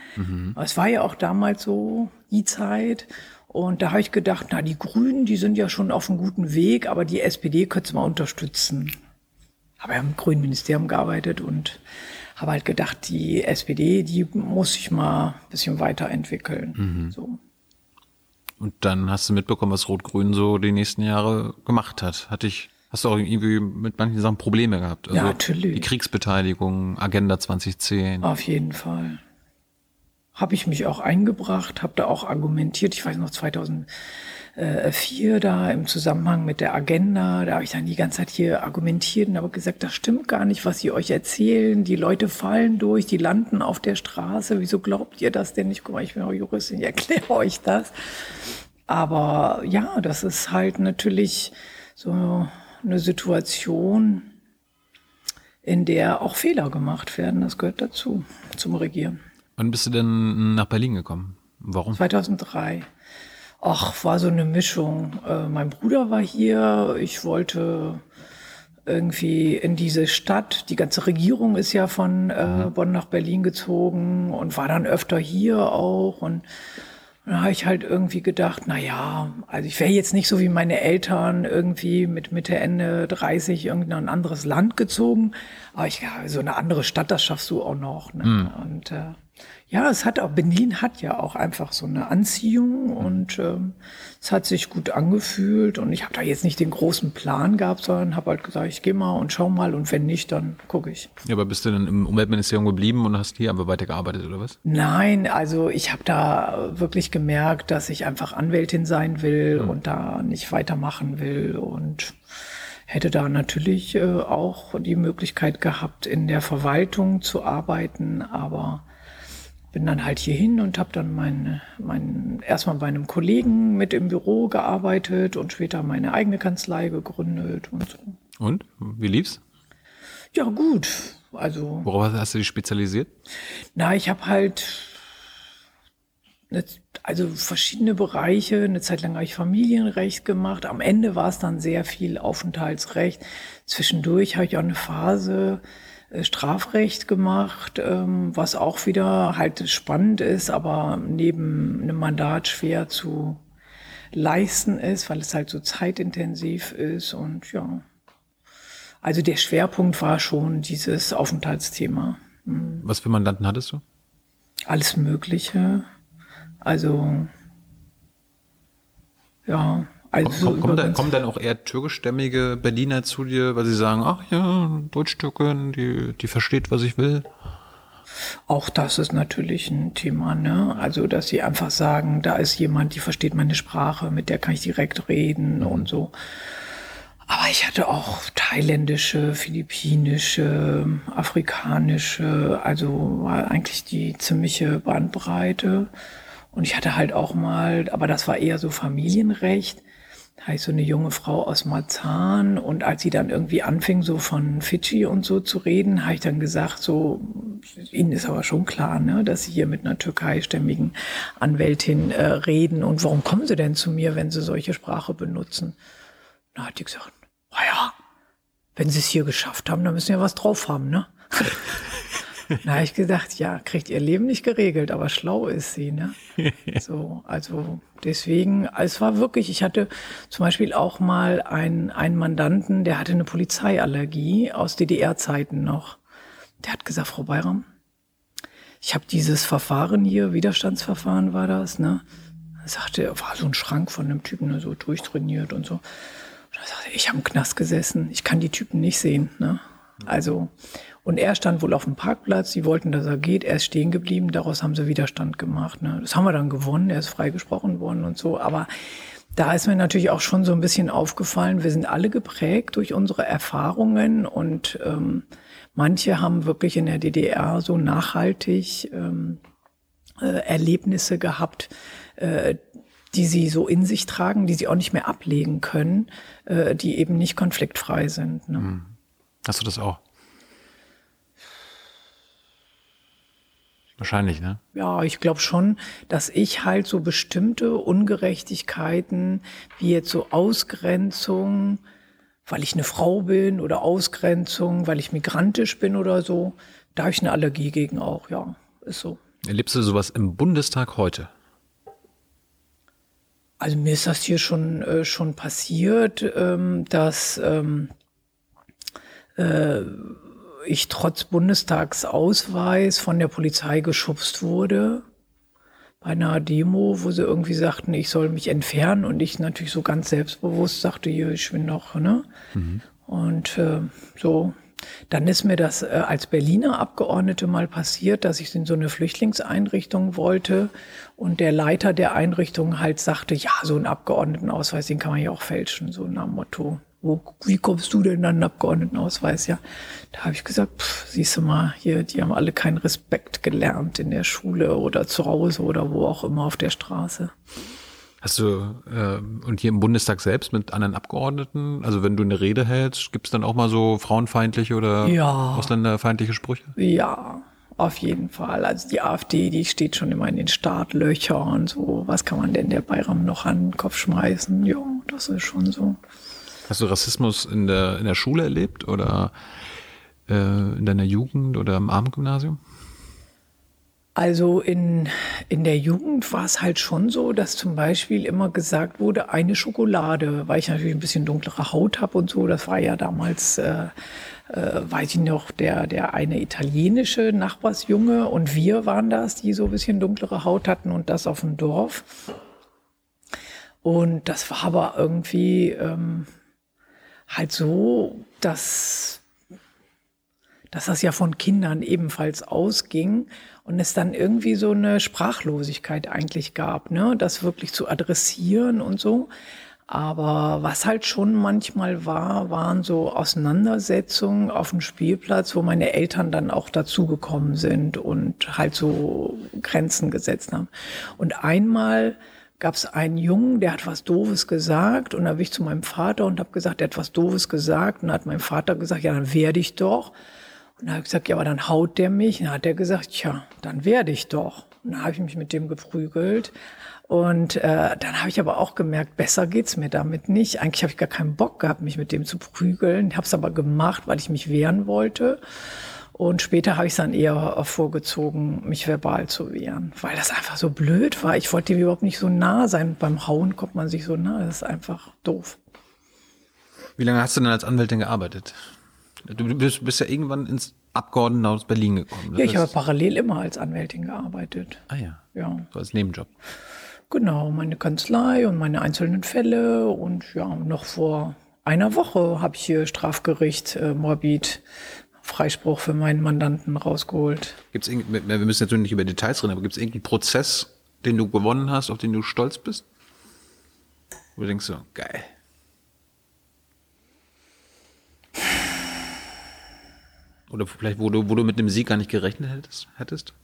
Aber es war ja auch damals so die Zeit. Und da habe ich gedacht, na, die Grünen, die sind ja schon auf einem guten Weg, aber die SPD könnte mal unterstützen. Habe ja im grünen Ministerium gearbeitet und habe halt gedacht, die SPD, die muss sich mal ein bisschen weiterentwickeln. So. Und dann hast du mitbekommen, was Rot-Grün so die nächsten Jahre gemacht hat. Hatte ich, hast du auch irgendwie mit manchen Sachen Probleme gehabt? Also Ja, natürlich. Die Kriegsbeteiligung, Agenda 2010. Auf jeden Fall. Habe ich mich auch eingebracht, habe da auch argumentiert. Ich weiß noch 2004 da im Zusammenhang mit der Agenda, da habe ich dann die ganze Zeit hier argumentiert und habe gesagt, das stimmt gar nicht, was sie euch erzählen. Die Leute fallen durch, die landen auf der Straße. Wieso glaubt ihr das denn nicht? Guck mal, ich bin auch Juristin, ich erkläre [laughs] euch das. Aber ja, das ist halt natürlich so eine Situation, in der auch Fehler gemacht werden. Das gehört dazu, zum Regieren. Wann bist du denn nach Berlin gekommen? Warum? 2003. Ach, war so eine Mischung. Äh, mein Bruder war hier. Ich wollte irgendwie in diese Stadt. Die ganze Regierung ist ja von äh, Bonn nach Berlin gezogen und war dann öfter hier auch. Und dann habe ich halt irgendwie gedacht, na ja, also ich wäre jetzt nicht so wie meine Eltern irgendwie mit Mitte, Ende 30 irgendein anderes Land gezogen. Aber ich, ja, so eine andere Stadt, das schaffst du auch noch. Ne? Mhm. Und äh, ja, es hat auch, Berlin hat ja auch einfach so eine Anziehung und ähm, es hat sich gut angefühlt und ich habe da jetzt nicht den großen Plan gehabt, sondern habe halt gesagt, ich gehe mal und schau mal und wenn nicht, dann gucke ich. Ja, aber bist du dann im Umweltministerium geblieben und hast hier aber weitergearbeitet oder was? Nein, also ich habe da wirklich gemerkt, dass ich einfach Anwältin sein will und da nicht weitermachen will und hätte da natürlich äh, auch die Möglichkeit gehabt, in der Verwaltung zu arbeiten, aber bin dann halt hierhin und habe dann mein, mein, erstmal bei einem Kollegen mit im Büro gearbeitet und später meine eigene Kanzlei gegründet und so. Und? Wie lief's? Ja, gut. Also, Worauf hast du dich spezialisiert? na, ich habe halt also verschiedene Bereiche. Eine Zeit lang habe ich Familienrecht gemacht. Am Ende war es dann sehr viel Aufenthaltsrecht. Zwischendurch habe ich auch eine Phase Strafrecht gemacht, ähm, was auch wieder halt spannend ist, aber neben einem Mandat schwer zu leisten ist, weil es halt so zeitintensiv ist und ja. Also der Schwerpunkt war schon dieses Aufenthaltsthema. Was für Mandanten hattest du? Alles Mögliche. Also, ja, also so Kommen, kommen, dann, kommen dann auch eher türkischstämmige Berliner zu dir, weil sie sagen, ach ja, Deutsch-Türkin, die, die versteht, was ich will. Auch das ist natürlich ein Thema, ne? Also, dass sie einfach sagen, da ist jemand, die versteht meine Sprache, mit der kann ich direkt reden und so. Aber ich hatte auch thailändische, philippinische, afrikanische, also war eigentlich die ziemliche Bandbreite. Und ich hatte halt auch mal, aber das war eher so Familienrecht, ich so eine junge Frau aus Marzahn und als sie dann irgendwie anfing, so von Fidschi und so zu reden, habe ich dann gesagt, so, Ihnen ist aber schon klar, ne, dass Sie hier mit einer türkeistämmigen Anwältin äh, reden und warum kommen Sie denn zu mir, wenn Sie solche Sprache benutzen? Da hat die gesagt, na ja, wenn Sie es hier geschafft haben, dann müssen Sie ja was drauf haben, ne? [laughs] [laughs] Na, ich gedacht, ja, kriegt ihr Leben nicht geregelt, aber schlau ist sie, ne? [laughs] So, also deswegen, es war wirklich, ich hatte zum Beispiel auch mal einen, einen Mandanten, der hatte eine Polizeiallergie aus DDR-Zeiten noch. Der hat gesagt, Frau Bayram, ich habe dieses Verfahren hier, Widerstandsverfahren war das, ne? Er sagte, war so ein Schrank von einem Typen, ne, so durchtrainiert und so. Und er sagte, ich habe im Knast gesessen, ich kann die Typen nicht sehen, ne? Also, und er stand wohl auf dem Parkplatz, sie wollten, dass er geht, er ist stehen geblieben, daraus haben sie Widerstand gemacht. Ne? Das haben wir dann gewonnen, er ist freigesprochen worden und so, aber da ist mir natürlich auch schon so ein bisschen aufgefallen, wir sind alle geprägt durch unsere Erfahrungen und ähm, manche haben wirklich in der DDR so nachhaltig ähm, äh, Erlebnisse gehabt, äh, die sie so in sich tragen, die sie auch nicht mehr ablegen können, äh, die eben nicht konfliktfrei sind. Ne? Hast du das auch? Wahrscheinlich, ne? Ja, ich glaube schon, dass ich halt so bestimmte Ungerechtigkeiten, wie jetzt so Ausgrenzung, weil ich eine Frau bin oder Ausgrenzung, weil ich migrantisch bin oder so, da habe ich eine Allergie gegen auch, ja, ist so. Erlebst du sowas im Bundestag heute? Also mir ist das hier schon, äh, schon passiert, ähm, dass ähm, äh, ich trotz Bundestagsausweis von der Polizei geschubst wurde bei einer Demo, wo sie irgendwie sagten, ich soll mich entfernen und ich natürlich so ganz selbstbewusst sagte, hier, ich bin doch, ne? Und äh, so, dann ist mir das äh, als Berliner Abgeordnete mal passiert, dass ich in so eine Flüchtlingseinrichtung wollte und der Leiter der Einrichtung halt sagte, ja, so einen Abgeordnetenausweis, den kann man ja auch fälschen, so nach Motto. Wo, wie kommst du denn an einen Abgeordnetenausweis? Ja, da habe ich gesagt, pff, siehst du mal, hier, die haben alle keinen Respekt gelernt in der Schule oder zu Hause oder wo auch immer auf der Straße. Hast du, äh, und hier im Bundestag selbst mit anderen Abgeordneten, also wenn du eine Rede hältst, gibt's dann auch mal so frauenfeindliche oder Ja. ausländerfeindliche Sprüche? Ja, auf jeden Fall. Also die AfD, die steht schon immer in den Startlöchern. So, was kann man denn der Bayram noch an den Kopf schmeißen? Ja, das ist schon so. Hast du Rassismus in der, in der Schule erlebt oder äh, in deiner Jugend oder im Abendgymnasium? Also in, in der Jugend war es halt schon so, dass zum Beispiel immer gesagt wurde, eine Schokolade, weil ich natürlich ein bisschen dunklere Haut habe und so. Das war ja damals, äh, äh, weiß ich noch, der, der eine italienische Nachbarsjunge und wir waren das, die so ein bisschen dunklere Haut hatten und das auf dem Dorf. Und das war aber irgendwie ähm, halt so, dass dass das ja von Kindern ebenfalls ausging und es dann irgendwie so eine Sprachlosigkeit eigentlich gab, ne, das wirklich zu adressieren und so. Aber was halt schon manchmal war, waren so Auseinandersetzungen auf dem Spielplatz, wo meine Eltern dann auch dazugekommen sind und halt so Grenzen gesetzt haben. Und einmal gab es einen Jungen, der hat was Doofes gesagt und da bin ich zu meinem Vater und habe gesagt, der hat was Doofes gesagt und dann hat mein Vater gesagt, ja, dann werde ich doch. Und dann habe ich gesagt, ja, aber dann haut der mich. Und dann hat er gesagt, tja, dann werde ich doch. Und dann habe ich mich mit dem geprügelt. Und äh, dann habe ich aber auch gemerkt, besser geht's mir damit nicht. Eigentlich habe ich gar keinen Bock gehabt, mich mit dem zu prügeln. Ich habe es aber gemacht, weil ich mich wehren wollte. Und später habe ich es dann eher vorgezogen, mich verbal zu wehren, weil das einfach so blöd war. Ich wollte dem überhaupt nicht so nah sein. Beim Hauen kommt man sich so nah. Das ist einfach doof. Wie lange hast du denn als Anwältin gearbeitet? Du bist, bist ja irgendwann ins Abgeordnetenhaus Berlin gekommen. Das Ja, ich habe parallel immer als Anwältin gearbeitet. Ah ja, Ja. so als Nebenjob. Genau, meine Kanzlei und meine einzelnen Fälle. Und ja, noch vor einer Woche habe ich hier Strafgericht äh, Morbid Freispruch für meinen Mandanten rausgeholt. Gibt's wir müssen natürlich nicht über Details reden, aber gibt es irgendeinen Prozess, den du gewonnen hast, auf den du stolz bist? Wo du denkst so, geil. Oder vielleicht, wo du, wo du mit dem Sieg gar nicht gerechnet hättest? hättest?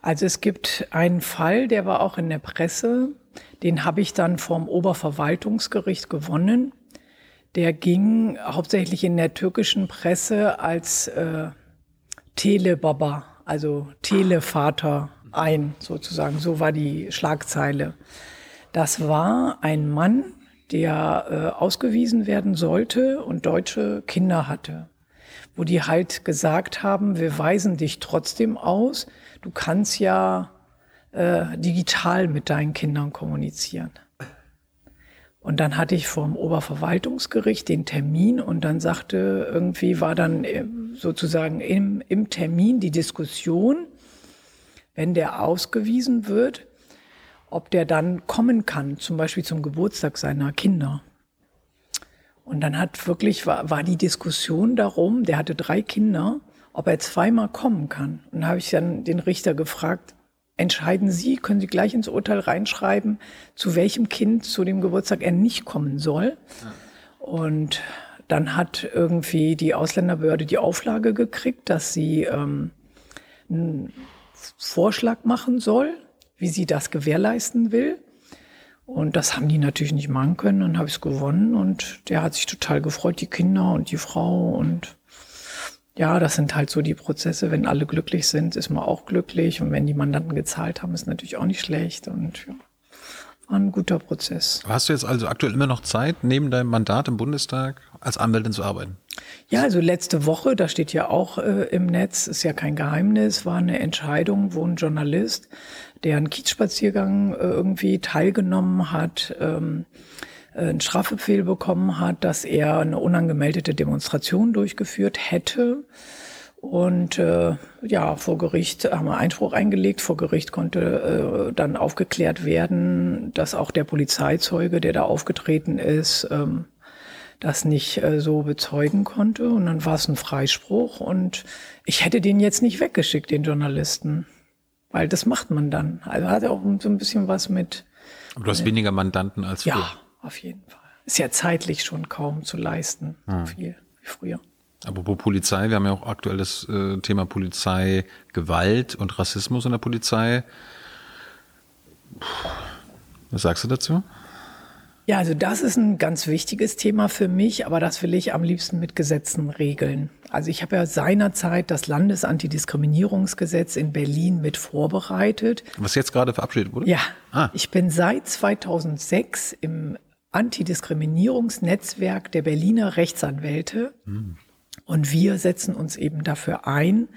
Also es gibt einen Fall, der war auch in der Presse. Den habe ich dann vom Oberverwaltungsgericht gewonnen. Der ging hauptsächlich in der türkischen Presse als äh, Telebaba, also Televater ein, sozusagen. So war die Schlagzeile. Das war ein Mann, der äh, ausgewiesen werden sollte und deutsche Kinder hatte wo die halt gesagt haben, wir weisen dich trotzdem aus, du kannst ja äh, digital mit deinen Kindern kommunizieren. Und dann hatte ich vom Oberverwaltungsgericht den Termin und dann sagte irgendwie, war dann äh, sozusagen im, im Termin die Diskussion, wenn der ausgewiesen wird, ob der dann kommen kann, zum Beispiel zum Geburtstag seiner Kinder. Und dann hat wirklich, war, war die Diskussion darum, der hatte drei Kinder, ob er zweimal kommen kann. Und habe ich dann den Richter gefragt, entscheiden Sie, können Sie gleich ins Urteil reinschreiben, zu welchem Kind zu dem Geburtstag er nicht kommen soll. Und dann hat irgendwie die Ausländerbehörde die Auflage gekriegt, dass sie ähm, einen Vorschlag machen soll, wie sie das gewährleisten will. Und das haben die natürlich nicht machen können. Dann habe ich es gewonnen und der hat sich total gefreut, die Kinder und die Frau. Und ja, das sind halt so die Prozesse. Wenn alle glücklich sind, ist man auch glücklich. Und wenn die Mandanten gezahlt haben, ist natürlich auch nicht schlecht. Und ja, war ein guter Prozess. Hast du jetzt also aktuell immer noch Zeit, neben deinem Mandat im Bundestag als Anwältin zu arbeiten? Ja, also letzte Woche, da steht ja auch äh, im Netz, ist ja kein Geheimnis, war eine Entscheidung, wo ein Journalist, der einen Kiezspaziergang äh, irgendwie teilgenommen hat, ähm, äh, einen Strafbefehl bekommen hat, dass er eine unangemeldete Demonstration durchgeführt hätte. Und äh, ja, vor Gericht haben wir Einspruch eingelegt. Vor Gericht konnte äh, dann aufgeklärt werden, dass auch der Polizeizeuge, der da aufgetreten ist, ähm, das nicht äh, so bezeugen konnte. Und dann war es ein Freispruch. Und ich hätte den jetzt nicht weggeschickt, den Journalisten. Weil das macht man dann. Also hat auch so ein bisschen was mit, Aber du hast weniger Mandanten als früher. ja, auf jeden Fall. Ist ja zeitlich schon kaum zu leisten. So viel wie früher. Apropos Polizei, wir haben ja auch aktuell das äh, Thema Polizei, Gewalt und Rassismus in der Polizei. Was sagst du dazu? Ja, also das ist ein ganz wichtiges Thema für mich, aber das will ich am liebsten mit Gesetzen regeln. Also ich habe ja seinerzeit das Landesantidiskriminierungsgesetz in Berlin mit vorbereitet. Was jetzt gerade verabschiedet wurde? Ja, Ah. ich bin seit 2006 im Antidiskriminierungsnetzwerk der Berliner Rechtsanwälte und wir setzen uns eben dafür ein,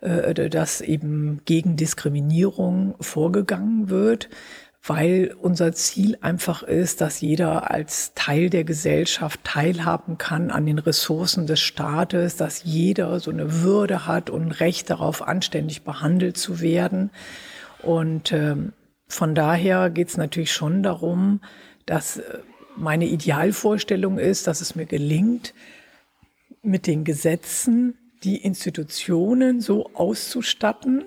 äh, dass eben gegen Diskriminierung vorgegangen wird, weil unser Ziel einfach ist, dass jeder als Teil der Gesellschaft teilhaben kann an den Ressourcen des Staates, dass jeder so eine Würde hat und Recht darauf, anständig behandelt zu werden. Und ähm, von daher geht es natürlich schon darum, dass äh, meine Idealvorstellung ist, dass es mir gelingt, mit den Gesetzen die Institutionen so auszustatten,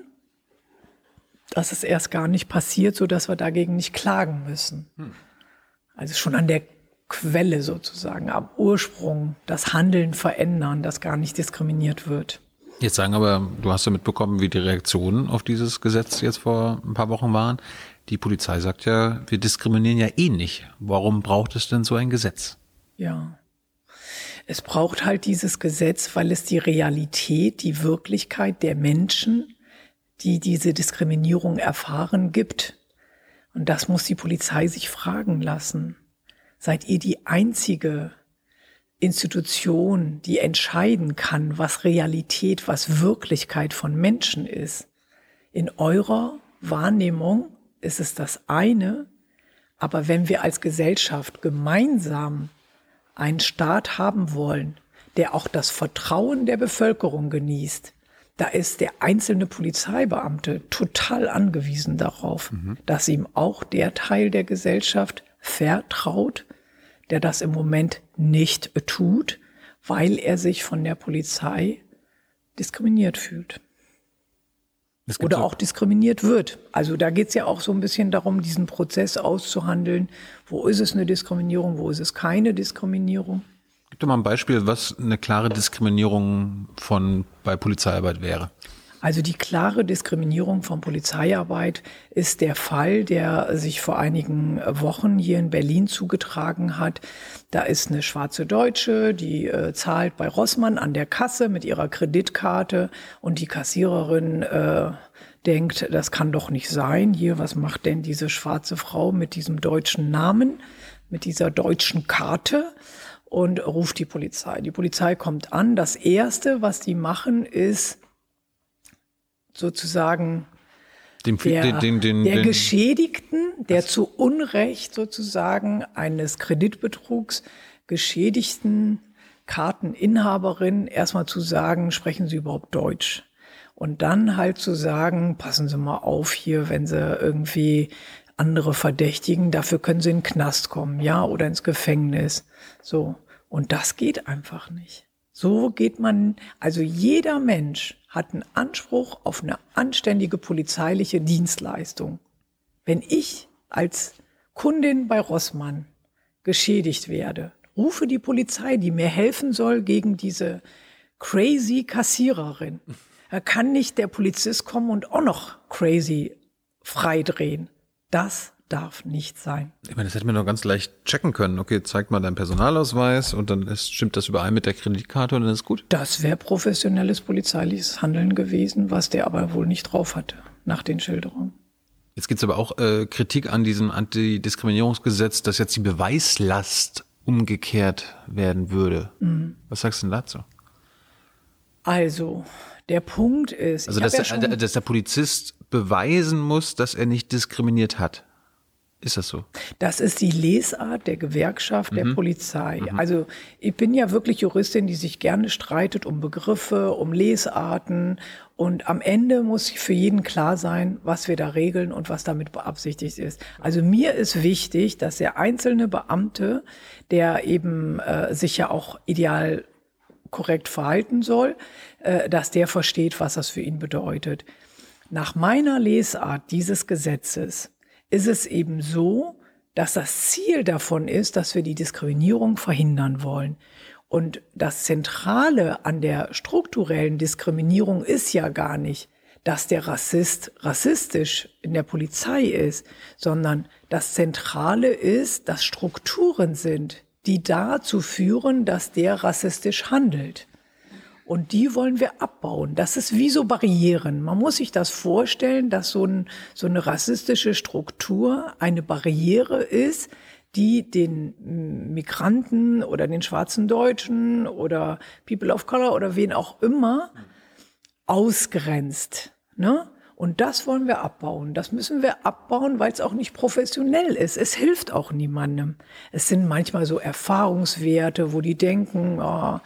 dass es erst gar nicht passiert, so dass wir dagegen nicht klagen müssen. Also schon an der Quelle sozusagen, am Ursprung das Handeln verändern, dass gar nicht diskriminiert wird. Jetzt sagen aber, du hast ja mitbekommen, wie die Reaktionen auf dieses Gesetz jetzt vor ein paar Wochen waren. Die Polizei sagt ja, wir diskriminieren ja eh nicht. Warum braucht es denn so ein Gesetz? Ja. Es braucht halt dieses Gesetz, weil es die Realität, die Wirklichkeit der Menschen, die diese Diskriminierung erfahren, gibt. Und das muss die Polizei sich fragen lassen. Seid ihr die einzige Institution, die entscheiden kann, was Realität, was Wirklichkeit von Menschen ist? In eurer Wahrnehmung ist es das eine, aber wenn wir als Gesellschaft gemeinsam einen Staat haben wollen, der auch das Vertrauen der Bevölkerung genießt, da ist der einzelne Polizeibeamte total angewiesen darauf, dass ihm auch der Teil der Gesellschaft vertraut, der das im Moment nicht tut, weil er sich von der Polizei diskriminiert fühlt oder so- auch diskriminiert wird. Also da geht es ja auch so ein bisschen darum, diesen Prozess auszuhandeln. Wo ist es eine Diskriminierung, wo ist es keine Diskriminierung? Gib doch mal ein Beispiel, was eine klare Diskriminierung von bei Polizeiarbeit wäre. Also die klare Diskriminierung von Polizeiarbeit ist der Fall, der sich vor einigen Wochen hier in Berlin zugetragen hat. Da ist eine schwarze Deutsche, die äh, zahlt bei Rossmann an der Kasse mit ihrer Kreditkarte und die Kassiererin äh, denkt, das kann doch nicht sein. Hier, was macht denn diese schwarze Frau mit diesem deutschen Namen, mit dieser deutschen Karte? Und ruft die Polizei. Die Polizei kommt an. Das Erste, was die machen, ist sozusagen Den, der, den, den, der Geschädigten, der zu Unrecht sozusagen eines Kreditbetrugs geschädigten Karteninhaberin erstmal zu sagen, sprechen Sie überhaupt Deutsch? Und dann halt zu sagen, passen Sie mal auf hier, wenn Sie irgendwie andere verdächtigen, dafür können Sie in den Knast kommen, ja, oder ins Gefängnis. So. Und das geht einfach nicht. So geht man, also jeder Mensch hat einen Anspruch auf eine anständige polizeiliche Dienstleistung. Wenn ich als Kundin bei Rossmann geschädigt werde, rufe die Polizei, die mir helfen soll gegen diese crazy Kassiererin. Da kann nicht der Polizist kommen und auch noch crazy freidrehen. Das darf nicht sein. ich meine, das hätte man doch ganz leicht checken können. Okay, zeig mal deinen Personalausweis und dann ist, stimmt das überein mit der Kreditkarte und dann ist gut. Das wäre professionelles polizeiliches Handeln gewesen, was der aber wohl nicht drauf hatte, nach den Schilderungen. Jetzt gibt's aber auch äh, Kritik an diesem Antidiskriminierungsgesetz, dass jetzt die Beweislast umgekehrt werden würde. Mhm. Was sagst du denn dazu? Also, der Punkt ist, Also, dass, ja der, dass der Polizist beweisen muss, dass er nicht diskriminiert hat. Ist das so? das ist die Lesart der Gewerkschaft Mhm. der Polizei. Also ich bin ja wirklich Juristin, die sich gerne streitet um Begriffe, um Lesarten. Und am Ende muss für jeden klar sein, was wir da regeln und was damit beabsichtigt ist. Also mir ist wichtig, dass der einzelne Beamte, der eben äh, sich ja auch ideal korrekt verhalten soll, äh, dass der versteht, was das für ihn bedeutet. Nach meiner Lesart dieses Gesetzes ist es eben so, dass das Ziel davon ist, dass wir die Diskriminierung verhindern wollen. Und das Zentrale an der strukturellen Diskriminierung ist ja gar nicht, dass der Rassist rassistisch in der Polizei ist, sondern das Zentrale ist, dass Strukturen sind, die dazu führen, dass der rassistisch handelt. Und die wollen wir abbauen. Das ist wie so Barrieren. Man muss sich das vorstellen, dass so, ein, so eine rassistische Struktur eine Barriere ist, die den Migranten oder den schwarzen Deutschen oder People of Color oder wen auch immer ausgrenzt. Ne? Und das wollen wir abbauen. Das müssen wir abbauen, weil es auch nicht professionell ist. Es hilft auch niemandem. Es sind manchmal so Erfahrungswerte, wo die denken, oh,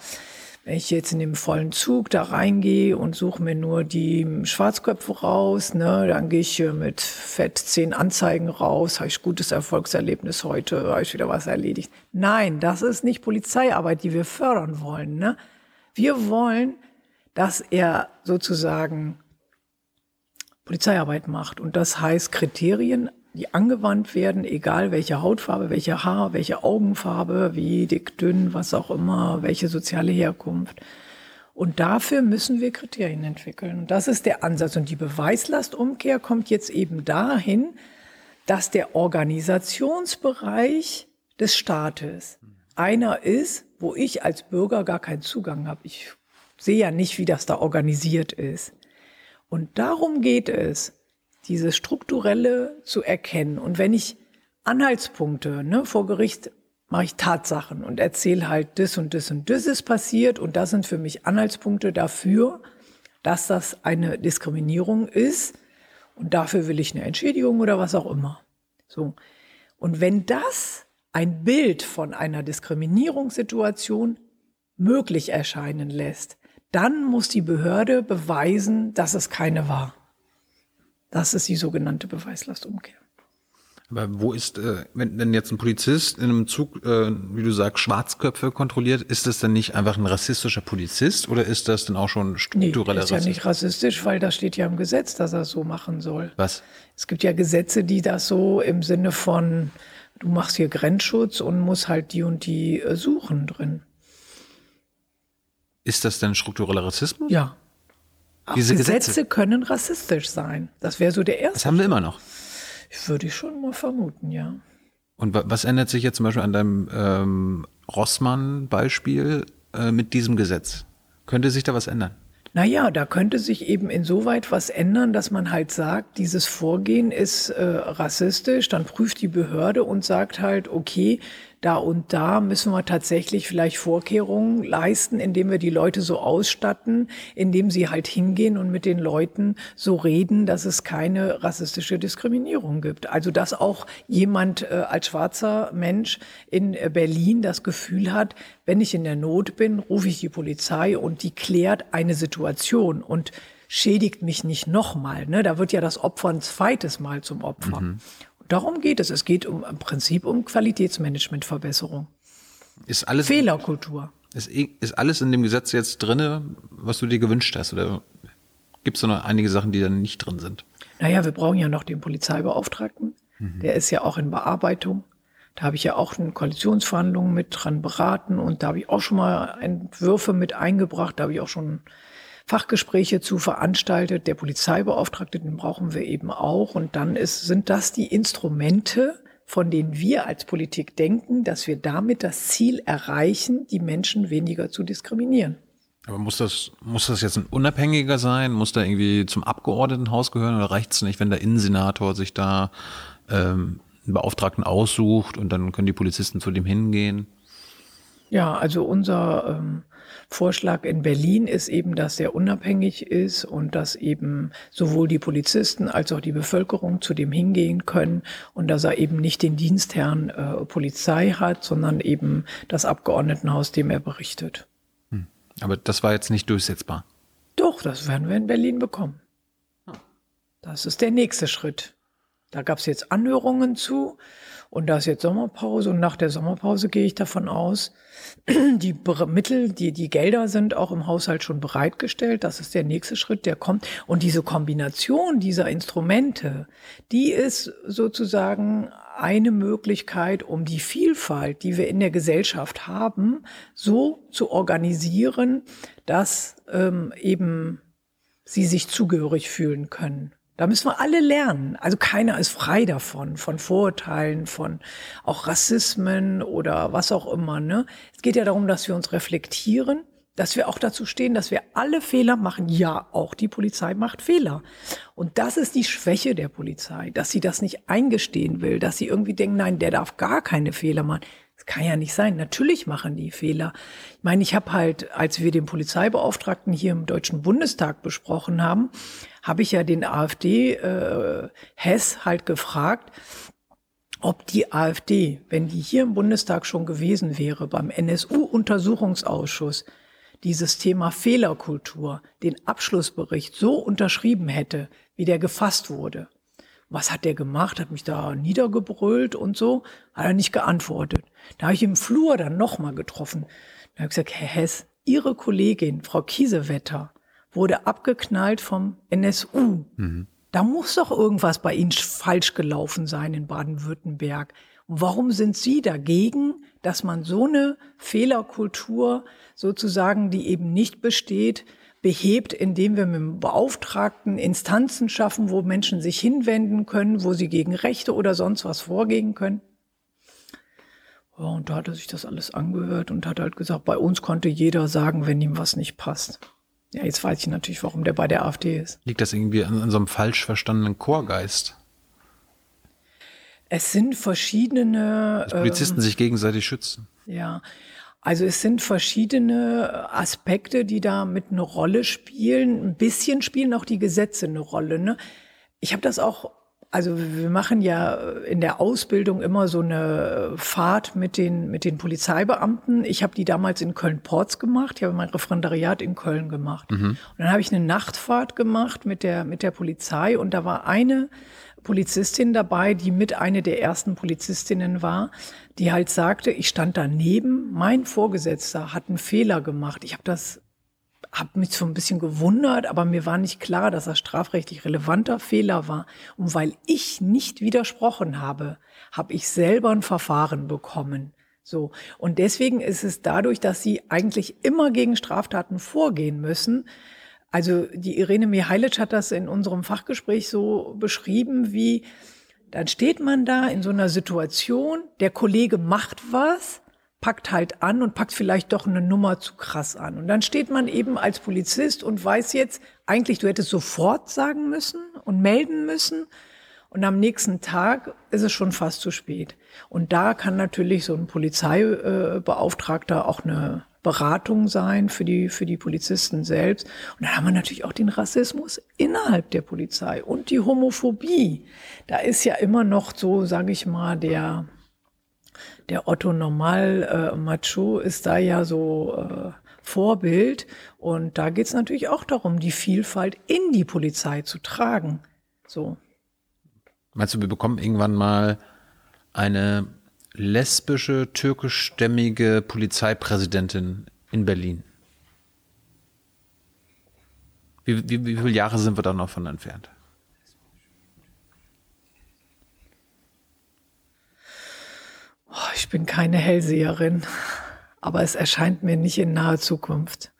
wenn ich jetzt in dem vollen Zug da reingehe und suche mir nur die Schwarzköpfe raus, ne, dann gehe ich mit fett zehn Anzeigen raus, habe ich gutes Erfolgserlebnis heute, habe ich wieder was erledigt. Nein, das ist nicht Polizeiarbeit, die wir fördern wollen. Ne? Wir wollen, dass er sozusagen Polizeiarbeit macht. Und das heißt Kriterien die angewandt werden, egal welche Hautfarbe, welche Haar, welche Augenfarbe, wie dick, dünn, was auch immer, welche soziale Herkunft. Und dafür müssen wir Kriterien entwickeln. Und das ist der Ansatz. Und die Beweislastumkehr kommt jetzt eben dahin, dass der Organisationsbereich des Staates einer ist, wo ich als Bürger gar keinen Zugang habe. Ich sehe ja nicht, wie das da organisiert ist. Und darum geht es, dieses Strukturelle zu erkennen. Und wenn ich Anhaltspunkte ne, vor Gericht mache ich Tatsachen und erzähle halt, das und das und das ist passiert und das sind für mich Anhaltspunkte dafür, dass das eine Diskriminierung ist und dafür will ich eine Entschädigung oder was auch immer. So. Und wenn das ein Bild von einer Diskriminierungssituation möglich erscheinen lässt, dann muss die Behörde beweisen, dass es keine war. Das ist die sogenannte Beweislastumkehr. Aber wo ist, äh, wenn denn jetzt ein Polizist in einem Zug, äh, wie du sagst, Schwarzköpfe kontrolliert, ist das dann nicht einfach ein rassistischer Polizist oder ist das dann auch schon struktureller nee, ist ja nicht rassistisch, weil das steht ja im Gesetz, dass er es so machen soll. Was? Es gibt ja Gesetze, die das so im Sinne von, du machst hier Grenzschutz und musst halt die und die äh, suchen drin. Ist das denn struktureller Rassismus? Ja. Auch Diese Gesetze, Gesetze? können rassistisch sein. Das wäre so der erste. Das haben wir immer noch. Würde ich schon mal vermuten, ja. Und wa- was ändert sich jetzt zum Beispiel an deinem ähm, Rossmann-Beispiel äh, mit diesem Gesetz? Könnte sich da was ändern? Naja, da könnte sich eben insoweit was ändern, dass man halt sagt, dieses Vorgehen ist äh, rassistisch, dann prüft die Behörde und sagt halt, okay, da und da müssen wir tatsächlich vielleicht Vorkehrungen leisten, indem wir die Leute so ausstatten, indem sie halt hingehen und mit den Leuten so reden, dass es keine rassistische Diskriminierung gibt. Also dass auch jemand äh, als schwarzer Mensch in äh, Berlin das Gefühl hat, wenn ich in der Not bin, rufe ich die Polizei und die klärt eine Situation und schädigt mich nicht nochmal. Ne? Da wird ja das Opfer ein zweites Mal zum Opfer. Und darum geht es. Es geht um, im Prinzip um Qualitätsmanagementverbesserung. Ist alles, Fehlerkultur. ist, ist alles in dem Gesetz jetzt drinne, was du dir gewünscht hast? Oder gibt es noch einige Sachen, die dann nicht drin sind? Naja, wir brauchen ja noch den Polizeibeauftragten. Der ist ja auch in Bearbeitung. Da habe ich ja auch in Koalitionsverhandlungen mit dran beraten und da habe ich auch schon mal Entwürfe mit eingebracht. Da habe ich auch schon Fachgespräche zu veranstaltet. Der Polizeibeauftragte, den brauchen wir eben auch. Und dann ist, sind das die Instrumente, von denen wir als Politik denken, dass wir damit das Ziel erreichen, die Menschen weniger zu diskriminieren. Aber muss das, muss das jetzt ein Unabhängiger sein? Muss da irgendwie zum Abgeordnetenhaus gehören oder reicht es nicht, wenn der Innensenator sich da ähm, einen Beauftragten aussucht und dann können die Polizisten zu dem hingehen? Ja, also unser ähm, Vorschlag in Berlin ist eben, dass er unabhängig ist und dass eben sowohl die Polizisten als auch die Bevölkerung zu dem hingehen können und dass er eben nicht den Dienstherrn äh, Polizei hat, sondern eben das Abgeordnetenhaus, dem er berichtet. Aber das war jetzt nicht durchsetzbar. Doch, das werden wir in Berlin bekommen. Das ist der nächste Schritt. Da gab es jetzt Anhörungen zu und da ist jetzt Sommerpause und nach der Sommerpause gehe ich davon aus, [clears throat] die Mittel, die, die Gelder sind auch im Haushalt schon bereitgestellt. Das ist der nächste Schritt, der kommt. Und diese Kombination dieser Instrumente, die ist sozusagen eine Möglichkeit, um die Vielfalt, die wir in der Gesellschaft haben, so zu organisieren, dass ähm, eben sie sich zugehörig fühlen können. Da müssen wir alle lernen. Also keiner ist frei davon, von Vorurteilen, von auch Rassismen oder was auch immer. Ne? Es geht ja darum, dass wir uns reflektieren, dass wir auch dazu stehen, dass wir alle Fehler machen. Ja, auch die Polizei macht Fehler. Und das ist die Schwäche der Polizei, dass sie das nicht eingestehen will, dass sie irgendwie denken, nein, der darf gar keine Fehler machen. Kann ja nicht sein. Natürlich machen die Fehler. Ich meine, ich habe halt, als wir den Polizeibeauftragten hier im Deutschen Bundestag besprochen haben, habe ich ja den AfD äh, Hess halt gefragt, ob die AfD, wenn die hier im Bundestag schon gewesen wäre, beim NSU-Untersuchungsausschuss, dieses Thema Fehlerkultur, den Abschlussbericht so unterschrieben hätte, wie der gefasst wurde. Was hat der gemacht? Hat mich da niedergebrüllt und so? Hat er nicht geantwortet. Da habe ich im Flur dann nochmal getroffen. Da habe ich gesagt, Herr Hess, Ihre Kollegin, Frau Kiesewetter, wurde abgeknallt vom NSU. Mhm. Da muss doch irgendwas bei Ihnen falsch gelaufen sein in Baden-Württemberg. Warum sind Sie dagegen, dass man so eine Fehlerkultur sozusagen, die eben nicht besteht, behebt, indem wir mit dem Beauftragten Instanzen schaffen, wo Menschen sich hinwenden können, wo sie gegen Rechte oder sonst was vorgehen können? Ja, und da hat er sich das alles angehört und hat halt gesagt, bei uns konnte jeder sagen, wenn ihm was nicht passt. Ja, jetzt weiß ich natürlich, warum der bei der AfD ist. Liegt das irgendwie an, an so einem falsch verstandenen Chorgeist? Es sind verschiedene. Dass Polizisten ähm, sich gegenseitig schützen. Ja. Also es sind verschiedene Aspekte, die da mit eine Rolle spielen. Ein bisschen spielen auch die Gesetze eine Rolle. Ne? Ich habe das auch also wir machen ja in der Ausbildung immer so eine Fahrt mit den, mit den Polizeibeamten. Ich habe die damals in Köln-Porz gemacht. Ich habe mein Referendariat in Köln gemacht. Mhm. Und dann habe ich eine Nachtfahrt gemacht mit der, mit der Polizei. Und da war eine Polizistin dabei, die mit eine der ersten Polizistinnen war, die halt sagte, ich stand daneben, mein Vorgesetzter hat einen Fehler gemacht. Ich habe das habe mich so ein bisschen gewundert, aber mir war nicht klar, dass das strafrechtlich relevanter Fehler war. Und weil ich nicht widersprochen habe, habe ich selber ein Verfahren bekommen. So. Und deswegen ist es dadurch, dass sie eigentlich immer gegen Straftaten vorgehen müssen. Also die Irene Mihailic hat das in unserem Fachgespräch so beschrieben, wie dann steht man da in so einer Situation, der Kollege macht was, packt halt an und packt vielleicht doch eine Nummer zu krass an. Und dann steht man eben als Polizist und weiß jetzt, eigentlich du hättest sofort sagen müssen und melden müssen. Und am nächsten Tag ist es schon fast zu spät. Und da kann natürlich so ein Polizeibeauftragter auch eine Beratung sein für die, für die Polizisten selbst. Und dann haben wir natürlich auch den Rassismus innerhalb der Polizei und die Homophobie. Da ist ja immer noch so, sage ich mal, der, der Otto Normal äh, Macho ist da ja so äh, Vorbild. Und da geht es natürlich auch darum, die Vielfalt in die Polizei zu tragen. So. Meinst du, wir bekommen irgendwann mal eine lesbische, türkischstämmige Polizeipräsidentin in Berlin? Wie, wie, wie viele Jahre sind wir da noch von entfernt? Oh, ich bin keine Hellseherin, aber es erscheint mir nicht in naher Zukunft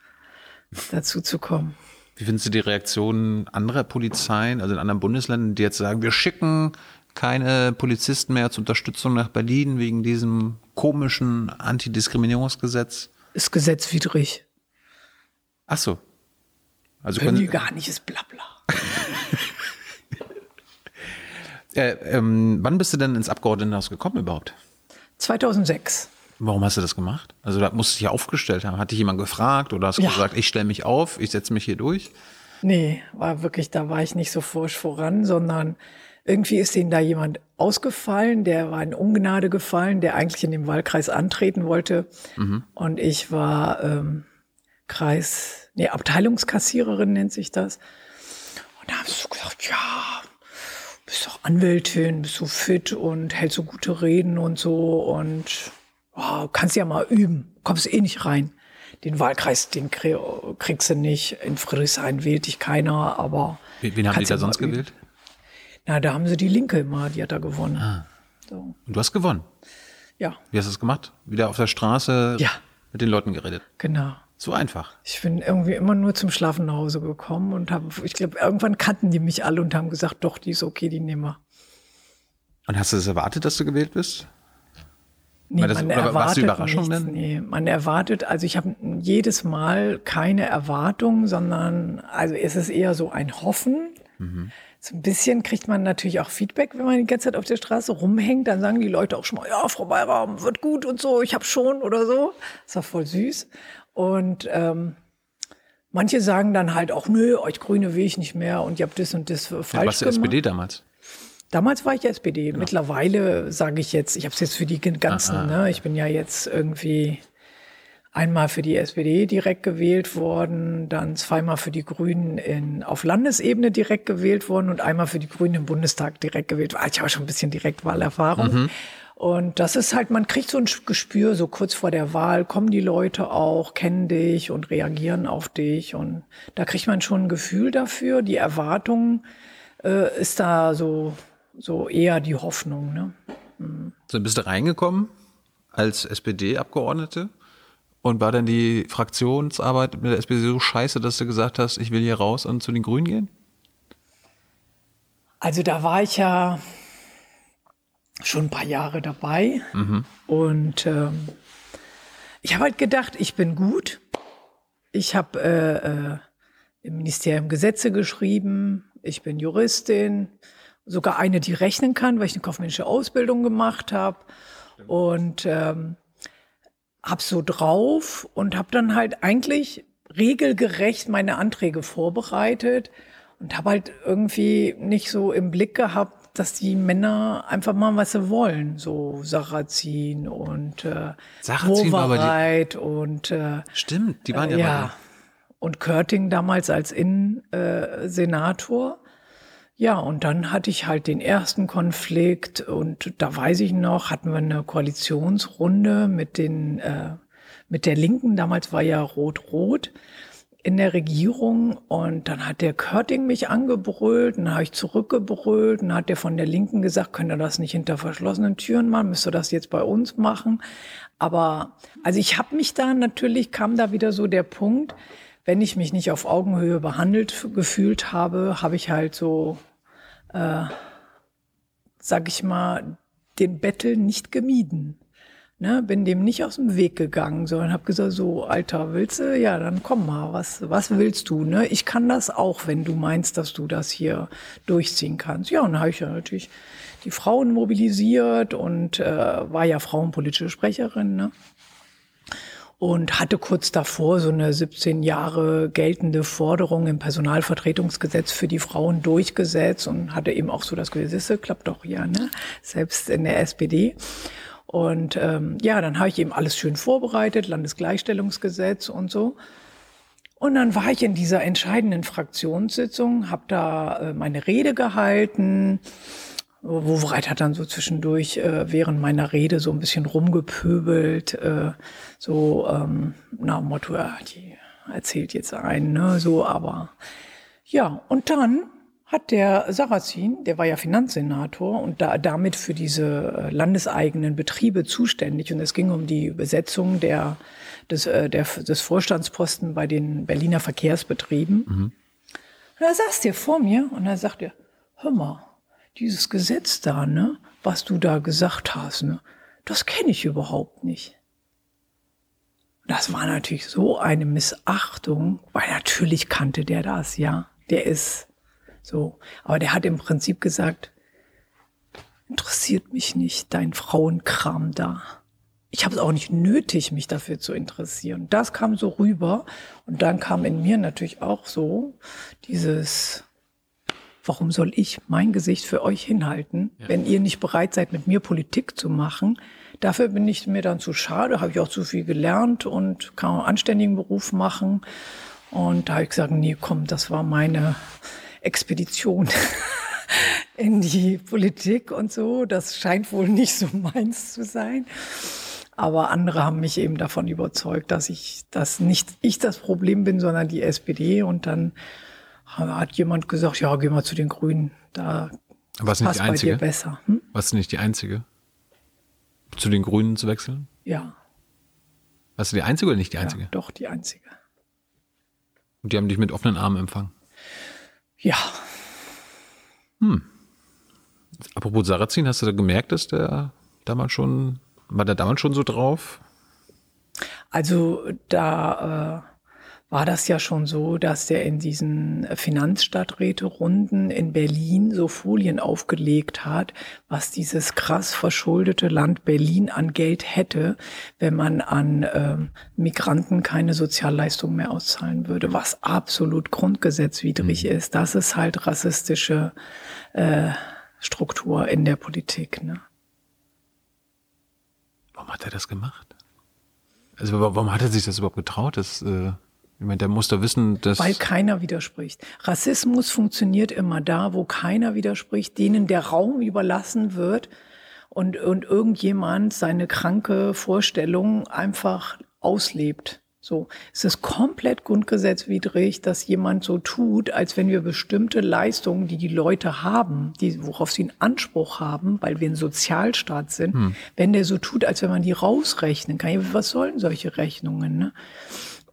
dazu zu kommen. Wie findest du die Reaktionen anderer Polizeien, also in anderen Bundesländern, die jetzt sagen, wir schicken keine Polizisten mehr zur Unterstützung nach Berlin wegen diesem komischen Antidiskriminierungsgesetz? Ist gesetzwidrig. Ach so. Also können die gar nicht, ist Blabla. [laughs] äh, ähm, wann bist du denn ins Abgeordnetenhaus gekommen überhaupt? 2006. Warum hast du das gemacht? Also da musst du dich aufgestellt haben. Hat dich jemand gefragt oder hast du ja. gesagt, ich stelle mich auf, ich setze mich hier durch? Nee, war wirklich, da war ich nicht so forsch voran, sondern irgendwie ist ihnen da jemand ausgefallen, der war in Ungnade gefallen, der eigentlich in dem Wahlkreis antreten wollte. Mhm. Und ich war ähm, Kreis, nee, Abteilungskassiererin nennt sich das. Und da haben sie so gesagt, ja, bist doch Anwältin, bist so fit und hältst so gute Reden und so und wow, kannst ja mal üben, kommst eh nicht rein. Den Wahlkreis, den kriegst du nicht. In Friedrichshain wählt dich keiner, aber. Wen haben die da sonst üben. gewählt? Na, da haben sie die Linke immer, die hat da gewonnen. Ah. So. Und du hast gewonnen? Ja. Wie hast du das gemacht? Wieder auf der Straße ja. mit den Leuten geredet? Genau. So einfach. Ich bin irgendwie immer nur zum Schlafen nach Hause gekommen und habe, ich glaube, irgendwann kannten die mich alle und haben gesagt, doch, die ist okay, die nehmen wir. Und hast du es erwartet, dass du gewählt bist? Nee, das- man oder war es die erwartet Überraschung nichts. denn? Nee, man erwartet, also ich habe jedes Mal keine Erwartung, sondern also es ist eher so ein Hoffen. Mhm. So ein bisschen kriegt man natürlich auch Feedback, wenn man die ganze Zeit auf der Straße rumhängt. Dann sagen die Leute auch schon mal, ja, Frau Bayram, wird gut und so, ich habe schon oder so. Das war voll süß. Und ähm, manche sagen dann halt auch, nö, euch Grüne will ich nicht mehr und ihr habt das und das Ja, falsch warst du gemacht. SPD damals? Damals war ich SPD. Mittlerweile sage ich jetzt, ich habe es jetzt für die ganzen, ne? ich bin ja jetzt irgendwie einmal für die SPD direkt gewählt worden, dann zweimal für die Grünen in, auf Landesebene direkt gewählt worden und einmal für die Grünen im Bundestag direkt gewählt worden. Ich habe schon ein bisschen Direktwahlerfahrung. Und das ist halt, man kriegt so ein Gespür, so kurz vor der Wahl kommen die Leute auch, kennen dich und reagieren auf dich. Und da kriegt man schon ein Gefühl dafür. Die Erwartung äh, ist da so, so eher die Hoffnung. Ne? So, bist du reingekommen als SPD-Abgeordnete und war dann die Fraktionsarbeit mit der SPD so scheiße, dass du gesagt hast, ich will hier raus und zu den Grünen gehen? Also da war ich ja schon ein paar Jahre dabei. Und ähm, ich habe halt gedacht, ich bin gut. Ich habe äh, äh, im Ministerium Gesetze geschrieben. Ich bin Juristin, sogar eine, die rechnen kann, weil ich eine kaufmännische Ausbildung gemacht habe und ähm, hab so drauf und habe dann halt eigentlich regelgerecht meine Anträge vorbereitet und habe halt irgendwie nicht so im Blick gehabt, dass die Männer einfach mal was sie wollen, so Sarrazin und äh, Sarrazin die- und äh, Stimmt, die waren ja, ja. Und Körting damals als Innensenator. Äh, Senator. ja, und dann hatte ich halt den ersten Konflikt und da weiß ich noch, hatten wir eine Koalitionsrunde mit den, äh, mit der Linken. Damals war ja Rot-Rot in der Regierung und dann hat der Körting mich angebrüllt, dann habe ich zurückgebrüllt dann hat der von der Linken gesagt, könnt ihr das nicht hinter verschlossenen Türen machen, müsst ihr das jetzt bei uns machen. Aber also ich habe mich da natürlich, kam da wieder so der Punkt, wenn ich mich nicht auf Augenhöhe behandelt gefühlt habe, habe ich halt so, äh, sag ich mal, den Bettel nicht gemieden. Ne, bin dem nicht aus dem Weg gegangen, sondern habe gesagt, so, Alter, willst du? Ja, dann komm mal, was, was willst du? Ne? Ich kann das auch, wenn du meinst, dass du das hier durchziehen kannst. Ja, und dann habe ich ja natürlich die Frauen mobilisiert und äh, war ja frauenpolitische Sprecherin. Ne? und hatte kurz davor so eine 17 Jahre geltende Forderung im Personalvertretungsgesetz für die Frauen durchgesetzt und hatte eben auch so das siehste, klappt doch ja, ne? selbst in der SPD. Und ähm, ja, dann habe ich eben alles schön vorbereitet, Landesgleichstellungsgesetz und so. Und dann war ich in dieser entscheidenden Fraktionssitzung, habe da äh, meine Rede gehalten. Wowereit hat dann so zwischendurch äh, während meiner Rede so ein bisschen rumgepöbelt, äh, so ähm, dem Motto, ja, die erzählt jetzt einen, ne, so, aber ja, und dann hat der Sarrazin, der war ja Finanzsenator und da, damit für diese äh, landeseigenen Betriebe zuständig und es ging um die Besetzung der, des, äh, der, des Vorstandsposten bei den Berliner Verkehrsbetrieben. Und da saß der vor mir und da sagt er, hör mal, dieses Gesetz da, ne, was du da gesagt hast, ne, das kenne ich überhaupt nicht. Das war natürlich so eine Missachtung, weil natürlich kannte der das, ja. Der ist so. Aber der hat im Prinzip gesagt, interessiert mich nicht dein Frauenkram da. Ich habe es auch nicht nötig, mich dafür zu interessieren. Das kam so rüber. Und dann kam in mir natürlich auch so dieses, warum soll ich mein Gesicht für euch hinhalten, wenn ihr nicht bereit seid, mit mir Politik zu machen? Dafür bin ich mir dann zu schade, habe ich auch zu viel gelernt und kann einen anständigen Beruf machen. Und da habe ich gesagt, nee, komm, das war meine Expedition [laughs] in die Politik und so. Das scheint wohl nicht so meins zu sein. Aber andere haben mich eben davon überzeugt, dass ich, dass nicht ich das Problem bin, sondern die SPD. Und dann hat jemand gesagt, ja, geh mal zu den Grünen. Da nicht passt die bei dir Einzige? besser. Hm? Warst du nicht die Einzige? Zu den Grünen zu wechseln? Ja. Warst du die Einzige oder nicht die Einzige? Ja, doch, die Einzige. Und die haben dich mit offenen Armen empfangen. Ja, Apropos Sarrazin, hast du da gemerkt, dass der damals schon, war der damals schon so drauf? Also da äh, war das ja schon so, dass der in diesen Finanzstadträte-Runden in Berlin so Folien aufgelegt hat, was dieses krass verschuldete Land Berlin an Geld hätte, wenn man an ähm, Migranten keine Sozialleistung mehr auszahlen würde, was absolut grundgesetzwidrig ist. Das ist halt rassistische äh, Struktur in der Politik. Ne? Warum hat er das gemacht? Also wa- warum hat er sich das überhaupt getraut? Das, äh, ich meine, der muss doch wissen, dass. Weil keiner widerspricht. Rassismus funktioniert immer da, wo keiner widerspricht, denen der Raum überlassen wird und, und irgendjemand seine kranke Vorstellung einfach auslebt. So, es ist komplett grundgesetzwidrig, dass jemand so tut, als wenn wir bestimmte Leistungen, die die Leute haben, die, worauf sie einen Anspruch haben, weil wir ein Sozialstaat sind, wenn der so tut, als wenn man die rausrechnen kann. Was sollen solche Rechnungen? Ne?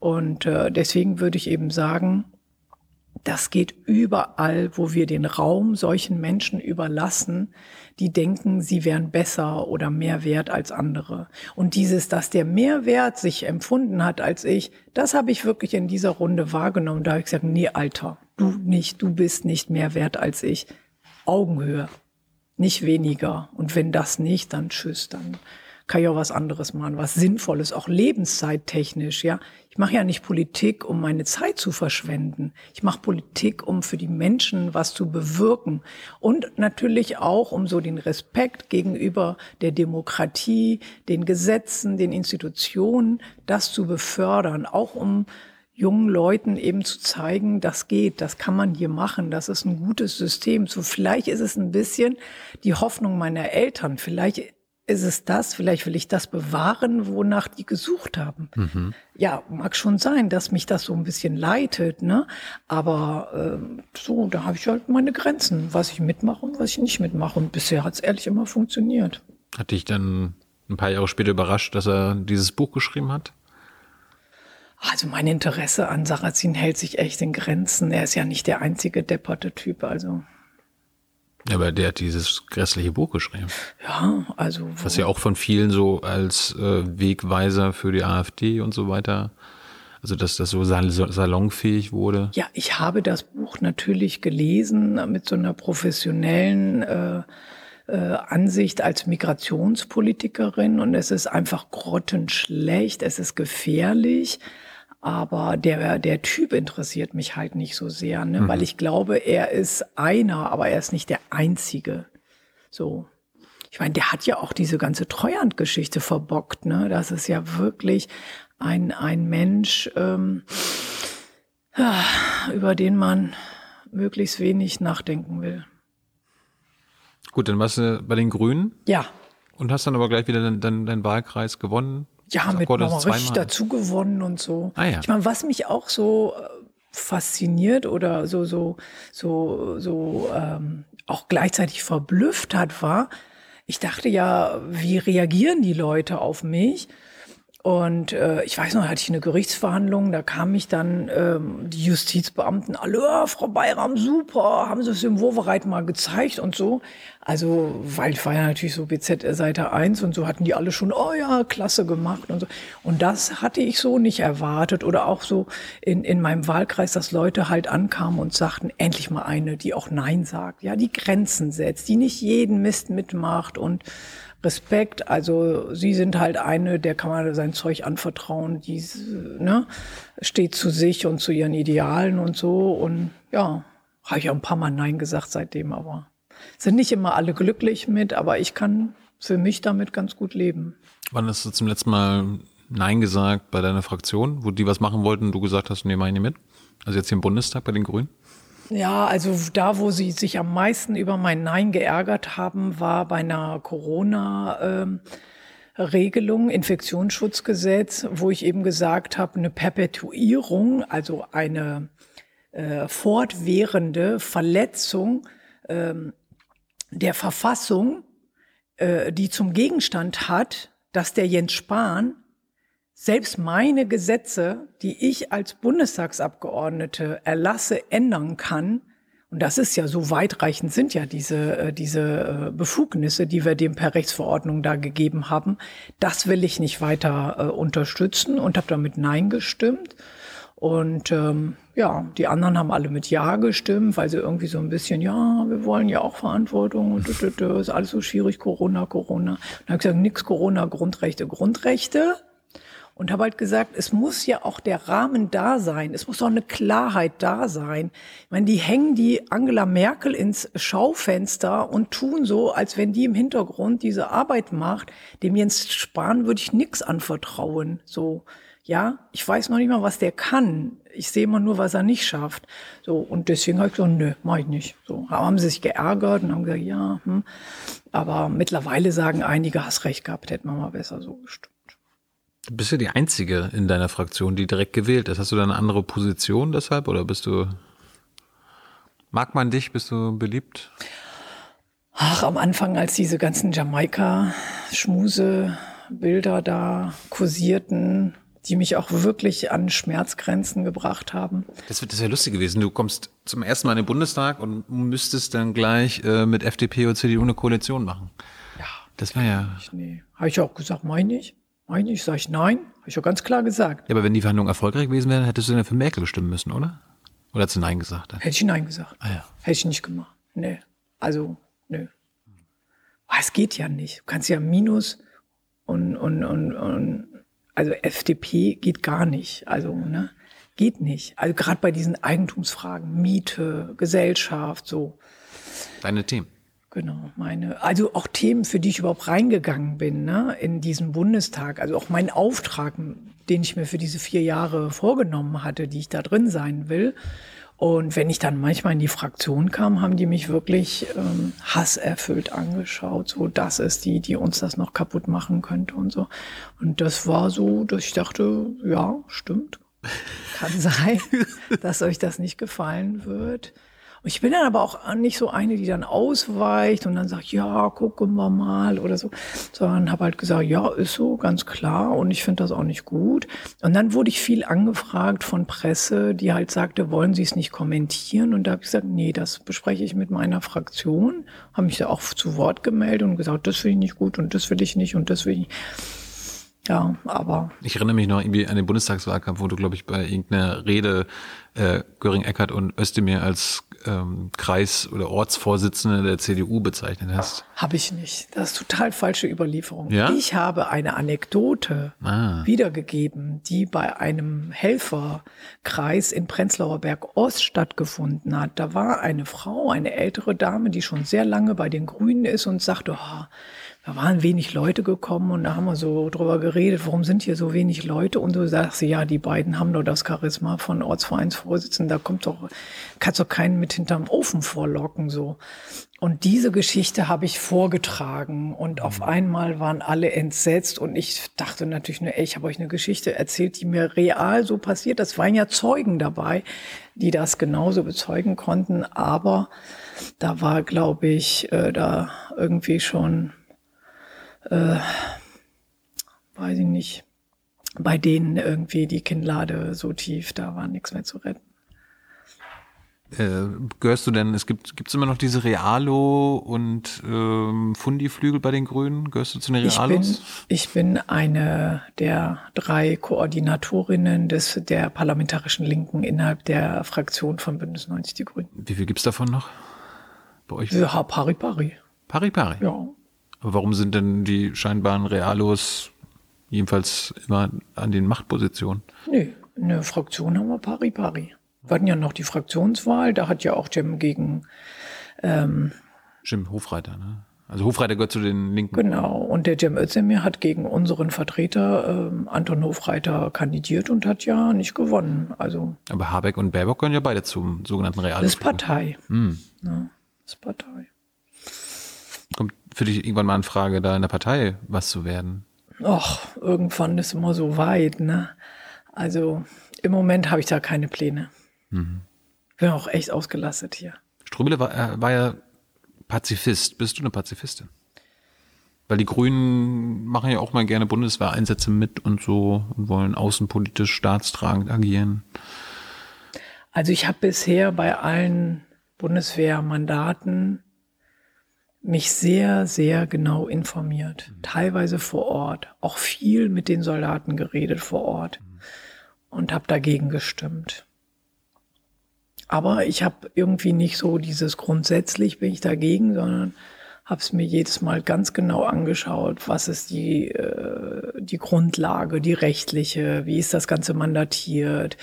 Und äh, deswegen würde ich eben sagen, das geht überall, wo wir den Raum solchen Menschen überlassen, die denken, sie wären besser oder mehr wert als andere. Und dieses, dass der mehr Wert sich empfunden hat als ich, das habe ich wirklich in dieser Runde wahrgenommen. Da habe ich gesagt, nee, Alter, du nicht, du bist nicht mehr wert als ich. Augenhöhe, nicht weniger. Und wenn das nicht, dann tschüss, dann kann ich auch was anderes machen, was Sinnvolles, auch lebenszeittechnisch, ja. Ich mache ja nicht Politik, um meine Zeit zu verschwenden. Ich mache Politik, um für die Menschen was zu bewirken. Und natürlich auch, um so den Respekt gegenüber der Demokratie, den Gesetzen, den Institutionen, das zu befördern. Auch um jungen Leuten eben zu zeigen, das geht, das kann man hier machen, das ist ein gutes System. So vielleicht ist es ein bisschen die Hoffnung meiner Eltern, vielleicht ist es das, vielleicht will ich das bewahren, wonach die gesucht haben. Ja, mag schon sein, dass mich das so ein bisschen leitet, ne? Aber ähm, so, da habe ich halt meine Grenzen, was ich mitmache und was ich nicht mitmache. Und bisher hat es ehrlich immer funktioniert. Hat dich dann ein paar Jahre später überrascht, dass er dieses Buch geschrieben hat? Also mein Interesse an Sarrazin hält sich echt in Grenzen. Er ist ja nicht der einzige depperte Typ. Also aber der hat dieses grässliche Buch geschrieben. ja, also Was ja auch von vielen so als äh, Wegweiser für die AfD und so weiter, also dass das so sal salonfähig wurde. ja, ich habe das Buch natürlich gelesen mit so einer professionellen äh, äh, Ansicht als Migrationspolitikerin und es ist einfach grottenschlecht, es ist gefährlich. Aber der, der Typ interessiert mich halt nicht so sehr, ne? weil ich glaube, er ist einer, aber er ist nicht der Einzige. So. Ich meine, der hat ja auch diese ganze Treuhandgeschichte verbockt, ne? Das ist ja wirklich ein, ein Mensch, ähm, über den man möglichst wenig nachdenken will. Gut, dann warst du bei den Grünen Ja, und hast dann aber gleich wieder deinen dein, dein Wahlkreis gewonnen. Ja, Als mit nochmal richtig dazu gewonnen und so. Ah, ja. Ich meine, was mich auch so äh, fasziniert oder so, so, so, so ähm, auch gleichzeitig verblüfft hat, war, ich dachte ja, wie reagieren die Leute auf mich? Und äh, ich weiß noch, hatte ich eine Gerichtsverhandlung, da kam ich dann ähm, die Justizbeamten alle, ja, Frau Bayram, super, haben Sie es im Wovereit mal gezeigt und so. Also, weil ich war ja natürlich so BZ Seite 1 und so hatten die alle schon, oh ja, klasse gemacht und so. Und das hatte ich so nicht erwartet oder auch so in, in meinem Wahlkreis, dass Leute halt ankamen und sagten, endlich mal eine, die auch Nein sagt, ja, die Grenzen setzt, die nicht jeden Mist mitmacht und Respekt. Also sie sind halt eine, der kann man sein Zeug anvertrauen, die ne, steht zu sich und zu ihren Idealen und so. Und ja, habe ich auch ein paar Mal Nein gesagt seitdem, aber sind nicht immer alle glücklich mit, aber ich kann für mich damit ganz gut leben. Wann hast du zum letzten Mal Nein gesagt bei deiner Fraktion, wo die was machen wollten und du gesagt hast, nee, mach ich nicht mit? Also jetzt hier im Bundestag bei den Grünen? Ja, also da, wo sie sich am meisten über mein Nein geärgert haben, war bei einer Corona-Regelung, Infektionsschutzgesetz, wo ich eben gesagt habe, eine Perpetuierung, also eine äh, fortwährende Verletzung ähm, der Verfassung, äh, die zum Gegenstand hat, dass der Jens Spahn selbst meine Gesetze, die ich als Bundestagsabgeordnete erlasse, ändern kann, und das ist ja so weitreichend sind ja diese, äh, diese äh, Befugnisse, die wir dem per Rechtsverordnung da gegeben haben. Das will ich nicht weiter äh, unterstützen und habe damit Nein gestimmt. Und ähm, ja, die anderen haben alle mit Ja gestimmt, weil sie irgendwie so ein bisschen, ja, wir wollen ja auch Verantwortung und ist alles so schwierig, Corona, Corona. Und dann habe ich gesagt, nix Corona, Grundrechte, Grundrechte und habe halt gesagt, es muss ja auch der Rahmen da sein, es muss auch eine Klarheit da sein. Ich meine, die hängen die Angela Merkel ins Schaufenster und tun so, als wenn die im Hintergrund diese Arbeit macht. Dem Jens Spahn würde ich nix anvertrauen. So, ja, ich weiß noch nicht mal, was der kann. Ich sehe immer nur, was er nicht schafft. So und deswegen habe ich gesagt, nö, mach ich nicht. So haben sie sich geärgert und haben gesagt, ja, hm. aber mittlerweile sagen einige, hast recht gehabt, hätten wir mal besser so gestimmt. Du bist ja die Einzige in deiner Fraktion, die direkt gewählt ist. Hast du da eine andere Position deshalb oder bist du, mag man dich, bist du beliebt? Ach, am Anfang, als diese ganzen Jamaika-Schmuse-Bilder da kursierten, die mich auch wirklich an Schmerzgrenzen gebracht haben. Das, wird- das wäre lustig gewesen. Du kommst zum ersten Mal in den Bundestag und müsstest dann gleich äh, mit FDP und CDU eine Koalition machen. Ja, Das war ja. nee. Habe ich auch gesagt, meine ich? Meine ich? Sag ich nein? Habe ich auch ganz klar gesagt. Ja, aber wenn die Verhandlungen erfolgreich gewesen wären, hättest du dann für Merkel stimmen müssen, oder? Oder hast du Nein gesagt? Hätte ich nein gesagt. Ah ja. Hätte ich nicht gemacht. Nee. Also, nö. Ah, Es geht ja nicht. Du kannst ja Minus und, und, und, und also FDP geht gar nicht. Also, ne? Geht nicht. Also gerade bei diesen Eigentumsfragen, Miete, Gesellschaft, so. Deine Themen. Genau, meine, also auch Themen, für die ich überhaupt reingegangen bin, ne, in diesen Bundestag. Also auch mein Auftrag, den ich mir für diese vier Jahre vorgenommen hatte, die ich da drin sein will. Und wenn ich dann manchmal in die Fraktion kam, haben die mich wirklich ähm, hasserfüllt angeschaut. So, das ist die, die uns das noch kaputt machen könnte und so. Und das war so, dass ich dachte, ja, stimmt. Kann sein, [laughs] dass euch das nicht gefallen wird. Und ich bin dann aber auch nicht so eine, die dann ausweicht und dann sagt, ja, gucken wir mal oder so, sondern habe halt gesagt, ja, ist so, ganz klar und ich finde das auch nicht gut. Und dann wurde ich viel angefragt von Presse, die halt sagte, wollen Sie es nicht kommentieren? Und da habe ich gesagt, nee, das bespreche ich mit meiner Fraktion, habe mich da auch zu Wort gemeldet und gesagt, das finde ich nicht gut und das will ich nicht und das will ich nicht. Ja, aber Ich erinnere mich noch irgendwie an den Bundestagswahlkampf, wo du, glaube ich, bei irgendeiner Rede äh, Göring Eckert und Özdemir als ähm, Kreis- oder Ortsvorsitzende der CDU bezeichnet hast. Habe ich nicht. Das ist total falsche Überlieferung. Ja? Ich habe eine Anekdote Ah. wiedergegeben, die bei einem Helferkreis in Prenzlauer Berg Ost stattgefunden hat. Da war eine Frau, eine ältere Dame, die schon sehr lange bei den Grünen ist und sagte, oh, da waren wenig Leute gekommen und da haben wir so drüber geredet, warum sind hier so wenig Leute? Und so sagt sie, ja, die beiden haben doch das Charisma von Ortsvereinsvorsitzenden, da kommt doch, kannst doch keinen mit hinterm Ofen vorlocken, so. Und diese Geschichte habe ich vorgetragen und auf einmal waren alle entsetzt und ich dachte natürlich nur, ey, ich habe euch eine Geschichte erzählt, die mir real so passiert. Das waren ja Zeugen dabei, die das genauso bezeugen konnten, aber da war, glaube ich, äh, da irgendwie schon, äh, weiß ich nicht, bei denen irgendwie die Kinnlade so tief, da war nichts mehr zu retten. Äh, gehörst du denn, es gibt gibt's immer noch diese Realo und ähm, Fundi-Flügel bei den Grünen? Gehörst du zu den Ich bin, Realos? ich bin eine der drei Koordinatorinnen des, der parlamentarischen Linken innerhalb der Fraktion von Bündnis 90 Die Grünen. Wie viel gibt's davon noch? Bei euch? Ja, pari pari. Pari pari. Ja. Aber warum sind denn die scheinbaren Realos jedenfalls immer an den Machtpositionen? Nee, in der Fraktion haben wir pari pari. Wir hatten ja noch die Fraktionswahl, da hat ja auch Cem gegen, Stimmt, Hofreiter, ne? Also Hofreiter gehört zu den Linken. genau, und der Cem Özdemir hat gegen unseren Vertreter ähm, Anton Hofreiter kandidiert und hat ja nicht gewonnen. Also, Aber Habeck und Baerbock gehören ja beide zum sogenannten Realos. das ist Partei. Hm. Ja, das ist Partei. Kommt für dich irgendwann mal in Frage, da in der Partei was zu werden? Och, irgendwann ist immer so weit, ne? Also im Moment habe ich da keine Pläne. Bin auch echt ausgelastet hier. Ströbele war, äh, war ja Pazifist. Bist du eine Pazifistin? Weil die Grünen machen ja auch mal gerne Bundeswehreinsätze mit und so und wollen außenpolitisch staatstragend agieren. Also ich habe bisher bei allen Bundeswehrmandaten mich sehr, sehr genau informiert. Mhm. Teilweise vor Ort, auch viel mit den Soldaten geredet vor Ort mhm. und habe dagegen gestimmt. Aber ich habe irgendwie nicht so dieses grundsätzlich bin ich dagegen, sondern habe es mir jedes Mal ganz genau angeschaut, was ist die, äh, die Grundlage, die rechtliche, wie ist das Ganze mandatiert,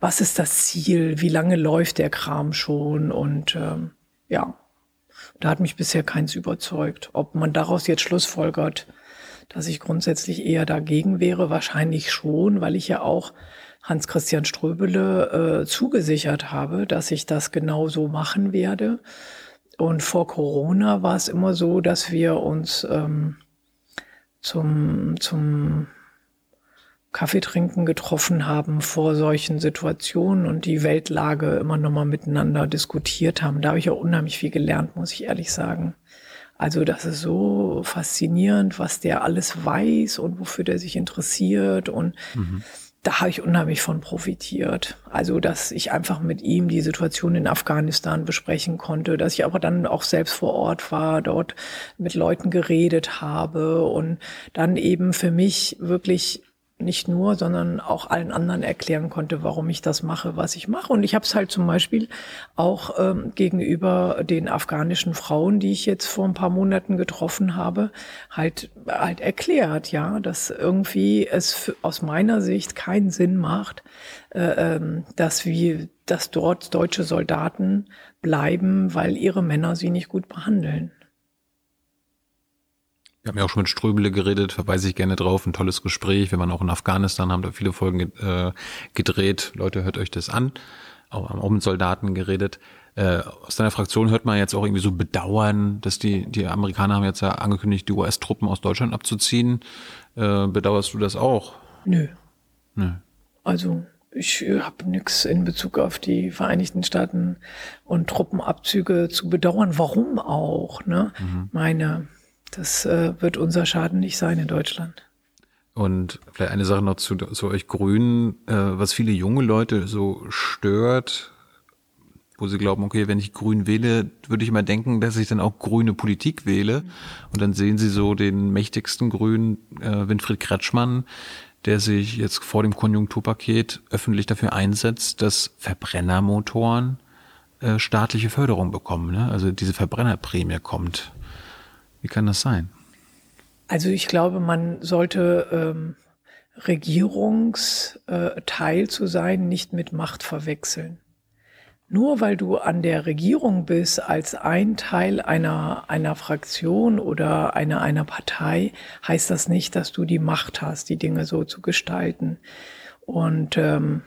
was ist das Ziel, wie lange läuft der Kram schon und ähm, ja, da hat mich bisher keins überzeugt. Ob man daraus jetzt Schlussfolgert, dass ich grundsätzlich eher dagegen wäre, wahrscheinlich schon, weil ich ja auch Hans-Christian Ströbele äh, zugesichert habe, dass ich das genau so machen werde. Und vor Corona war es immer so, dass wir uns ähm, zum, zum Kaffeetrinken getroffen haben vor solchen Situationen und die Weltlage immer nochmal miteinander diskutiert haben. Da habe ich auch unheimlich viel gelernt, muss ich ehrlich sagen. Also das ist so faszinierend, was der alles weiß und wofür der sich interessiert und mhm da habe ich unheimlich von profitiert. Also, dass ich einfach mit ihm die Situation in Afghanistan besprechen konnte, dass ich aber dann auch selbst vor Ort war, dort mit Leuten geredet habe und dann eben für mich wirklich nicht nur, sondern auch allen anderen erklären konnte, warum ich das mache, was ich mache. Und ich habe es halt zum Beispiel auch ähm, gegenüber den afghanischen Frauen, die ich jetzt vor ein paar Monaten getroffen habe, halt halt erklärt, ja, dass irgendwie es aus meiner Sicht keinen Sinn macht, äh, ähm, dass wir, dass dort deutsche Soldaten bleiben, weil ihre Männer sie nicht gut behandeln. Wir haben ja auch schon mit Ströbele geredet, verweise ich gerne drauf. Ein tolles Gespräch. Wir waren auch in Afghanistan, haben da viele Folgen äh, gedreht. Leute, hört euch das an. Auch, auch mit Soldaten geredet. Äh, aus deiner Fraktion hört man jetzt auch irgendwie so bedauern, dass die, die Amerikaner haben jetzt ja angekündigt, die US-Truppen aus Deutschland abzuziehen. Äh, bedauerst du das auch? Nö. Nö. Also ich habe nichts in Bezug auf die Vereinigten Staaten und Truppenabzüge zu bedauern. Warum auch? Ne? Mhm. Meine das äh, wird unser Schaden nicht sein in Deutschland. Und vielleicht eine Sache noch zu, zu euch Grünen, äh, was viele junge Leute so stört, wo sie glauben, okay, wenn ich grün wähle, würde ich immer denken, dass ich dann auch grüne Politik wähle. Und dann sehen sie so den mächtigsten Grünen, äh, Winfried Kretschmann, der sich jetzt vor dem Konjunkturpaket öffentlich dafür einsetzt, dass Verbrennermotoren äh, staatliche Förderung bekommen. Ne? Also diese Verbrennerprämie kommt. Wie kann das sein? Also ich glaube, man sollte ähm, Regierungsteil zu sein nicht mit Macht verwechseln. Nur weil du an der Regierung bist als ein Teil einer, einer Fraktion oder einer, einer Partei, heißt das nicht, dass du die Macht hast, die Dinge so zu gestalten. Und ähm,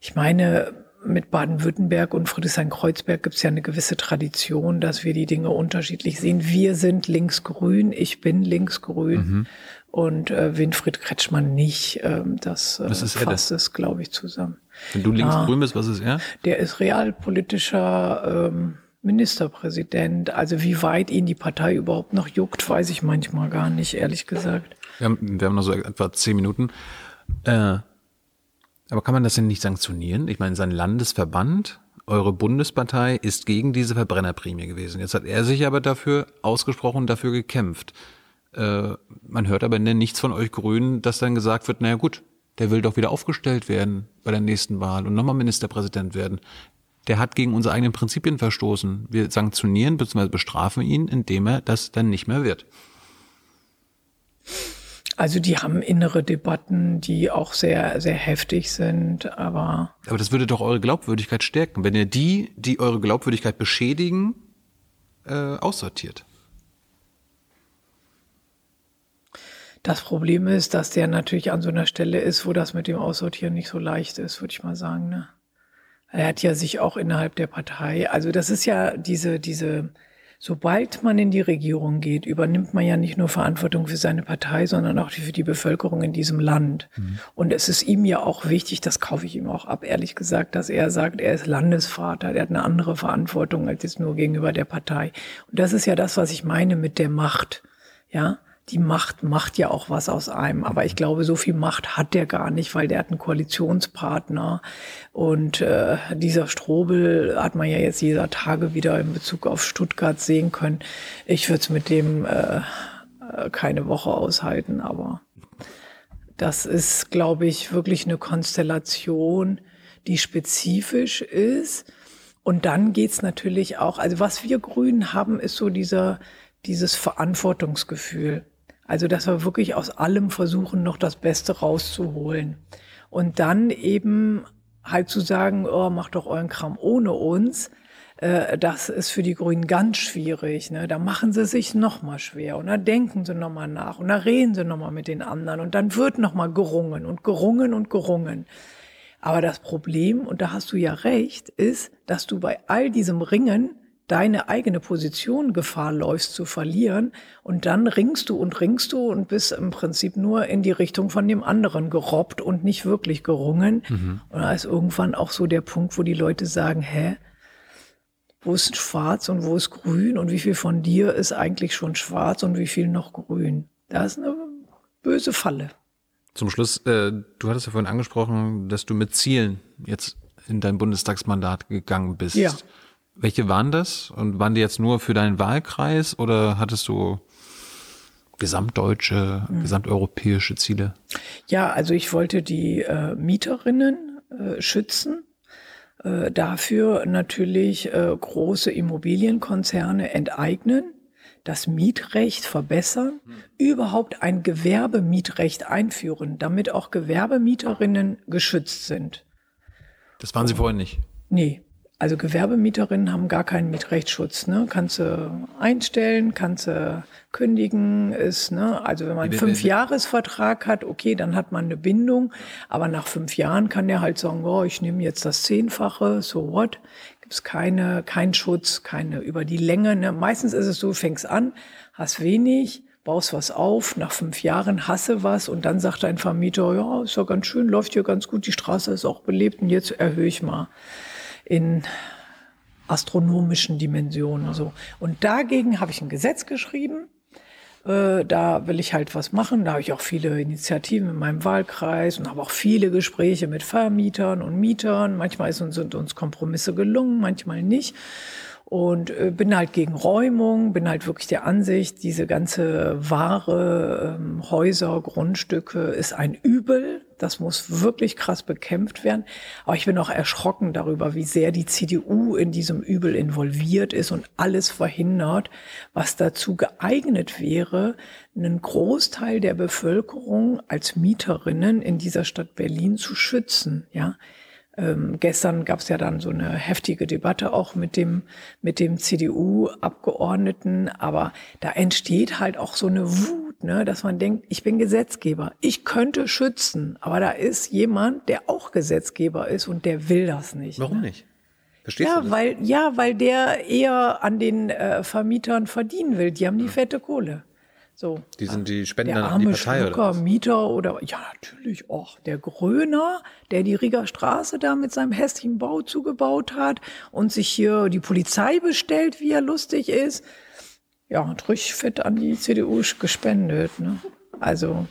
ich meine, mit Baden-Württemberg und Friedrichshain-Kreuzberg gibt es ja eine gewisse Tradition, dass wir die Dinge unterschiedlich sehen. Wir sind linksgrün, ich bin linksgrün mhm. und äh, Winfried Kretschmann nicht. Ähm, das äh, fasst es, glaube ich, zusammen. Wenn du linksgrün bist, was ist er? Der ist realpolitischer ähm, Ministerpräsident. Also wie weit ihn die Partei überhaupt noch juckt, weiß ich manchmal gar nicht, ehrlich gesagt. Wir haben, wir haben noch so etwa zehn Minuten. Äh, aber kann man das denn nicht sanktionieren? Ich meine, sein Landesverband, eure Bundespartei ist gegen diese Verbrennerprämie gewesen. Jetzt hat er sich aber dafür ausgesprochen, dafür gekämpft. Äh, man hört aber nichts von euch Grünen, dass dann gesagt wird, naja gut, der will doch wieder aufgestellt werden bei der nächsten Wahl und nochmal Ministerpräsident werden. Der hat gegen unsere eigenen Prinzipien verstoßen. Wir sanktionieren bzw. bestrafen ihn, indem er das dann nicht mehr wird. Also die haben innere Debatten, die auch sehr, sehr heftig sind, aber. Aber das würde doch eure Glaubwürdigkeit stärken, wenn ihr die, die eure Glaubwürdigkeit beschädigen, äh, aussortiert. Das Problem ist, dass der natürlich an so einer Stelle ist, wo das mit dem Aussortieren nicht so leicht ist, würde ich mal sagen. Ne? Er hat ja sich auch innerhalb der Partei, also das ist ja diese, diese, Sobald man in die Regierung geht, übernimmt man ja nicht nur Verantwortung für seine Partei, sondern auch für die Bevölkerung in diesem Land. Mhm. Und es ist ihm ja auch wichtig, das kaufe ich ihm auch ab, ehrlich gesagt, dass er sagt, er ist Landesvater, er hat eine andere Verantwortung als jetzt nur gegenüber der Partei. Und das ist ja das, was ich meine mit der Macht. Ja, die Macht macht ja auch was aus einem. Aber ich glaube, so viel Macht hat der gar nicht, weil der hat einen Koalitionspartner. Und äh, dieser Strobel hat man ja jetzt jeder Tage wieder in Bezug auf Stuttgart sehen können. Ich würde es mit dem äh, äh, keine Woche aushalten, aber das ist, glaube ich, wirklich eine Konstellation, die spezifisch ist. Und dann geht's natürlich auch, also was wir Grünen haben, ist so dieser, dieses Verantwortungsgefühl. Also, dass wir wirklich aus allem versuchen, noch das Beste rauszuholen. Und dann eben halt zu sagen, oh, macht doch euren Kram ohne uns. Äh, das ist für die Grünen ganz schwierig. Ne? Da machen sie sich noch mal schwer und da denken sie noch mal nach und da reden sie noch mal mit den anderen und dann wird noch mal gerungen und gerungen und gerungen. Aber das Problem, und da hast du ja recht, ist, dass du bei all diesem Ringen deine eigene Position Gefahr läufst zu verlieren und dann ringst du und ringst du und bist im Prinzip nur in die Richtung von dem anderen gerobbt und nicht wirklich gerungen. Mhm. Und da ist irgendwann auch so der Punkt, wo die Leute sagen, hä, wo ist schwarz und wo ist grün und wie viel von dir ist eigentlich schon schwarz und wie viel noch grün. Das ist eine böse Falle. Zum Schluss, äh, du hattest ja vorhin angesprochen, dass du mit Zielen jetzt in dein Bundestagsmandat gegangen bist. Ja. Welche waren das? Und waren die jetzt nur für deinen Wahlkreis oder hattest du gesamtdeutsche, mhm. gesamteuropäische Ziele? Ja, also ich wollte die äh, Mieterinnen äh, schützen äh, dafür natürlich äh, große Immobilienkonzerne enteignen, das Mietrecht verbessern, hm. überhaupt ein Gewerbemietrecht einführen, damit auch Gewerbemieterinnen geschützt sind. Das waren Sie vorhin nicht? Nee. Also Gewerbemieterinnen haben gar keinen Mietrechtsschutz. Ne? Kannst du einstellen, kannst du kündigen, ist, ne? Also wenn man einen Fünfjahresvertrag hat, okay, dann hat man eine Bindung, aber nach fünf Jahren kann der halt sagen, oh, ich nehme jetzt das Zehnfache, so what? Gibt es keine, keinen Schutz, keine über die Länge. Ne? Meistens ist es so, fängst an, hast wenig, baust was auf, nach fünf Jahren hasse was und dann sagt dein Vermieter, ja, ist ja ganz schön, läuft hier ganz gut, die Straße ist auch belebt und jetzt erhöhe ich mal in astronomischen Dimensionen. So. Und dagegen habe ich ein Gesetz geschrieben. Äh, da will ich halt was machen. Da habe ich auch viele Initiativen in meinem Wahlkreis und habe auch viele Gespräche mit Vermietern und Mietern. Manchmal sind uns Kompromisse gelungen, manchmal nicht und äh, bin halt gegen Räumung, bin halt wirklich der Ansicht, diese ganze Ware, ähm, Häuser, Grundstücke ist ein Übel. Das muss wirklich krass bekämpft werden. Aber ich bin auch erschrocken darüber, wie sehr die CDU in diesem Übel involviert ist und alles verhindert, was dazu geeignet wäre, einen Großteil der Bevölkerung als Mieterinnen in dieser Stadt Berlin zu schützen. Ja, ähm, gestern gab es ja dann so eine heftige Debatte auch mit dem, mit dem CDU-Abgeordneten, aber da entsteht halt auch so eine Wut, ne, dass man denkt, ich bin Gesetzgeber, ich könnte schützen, aber da ist jemand, der auch Gesetzgeber ist und der will das nicht. Warum ne? nicht? Verstehst ja, du das? weil ja, weil der eher an den äh, Vermietern verdienen will. Die haben die fette Kohle. So. Die sind die Spender der an arme die Partei Schlucker, oder? Mieter oder ja natürlich auch der Gröner, der die Rieger Straße da mit seinem hässlichen Bau zugebaut hat und sich hier die Polizei bestellt, wie er lustig ist. Ja, und richtig fett an die CDU gespendet. Ne? Also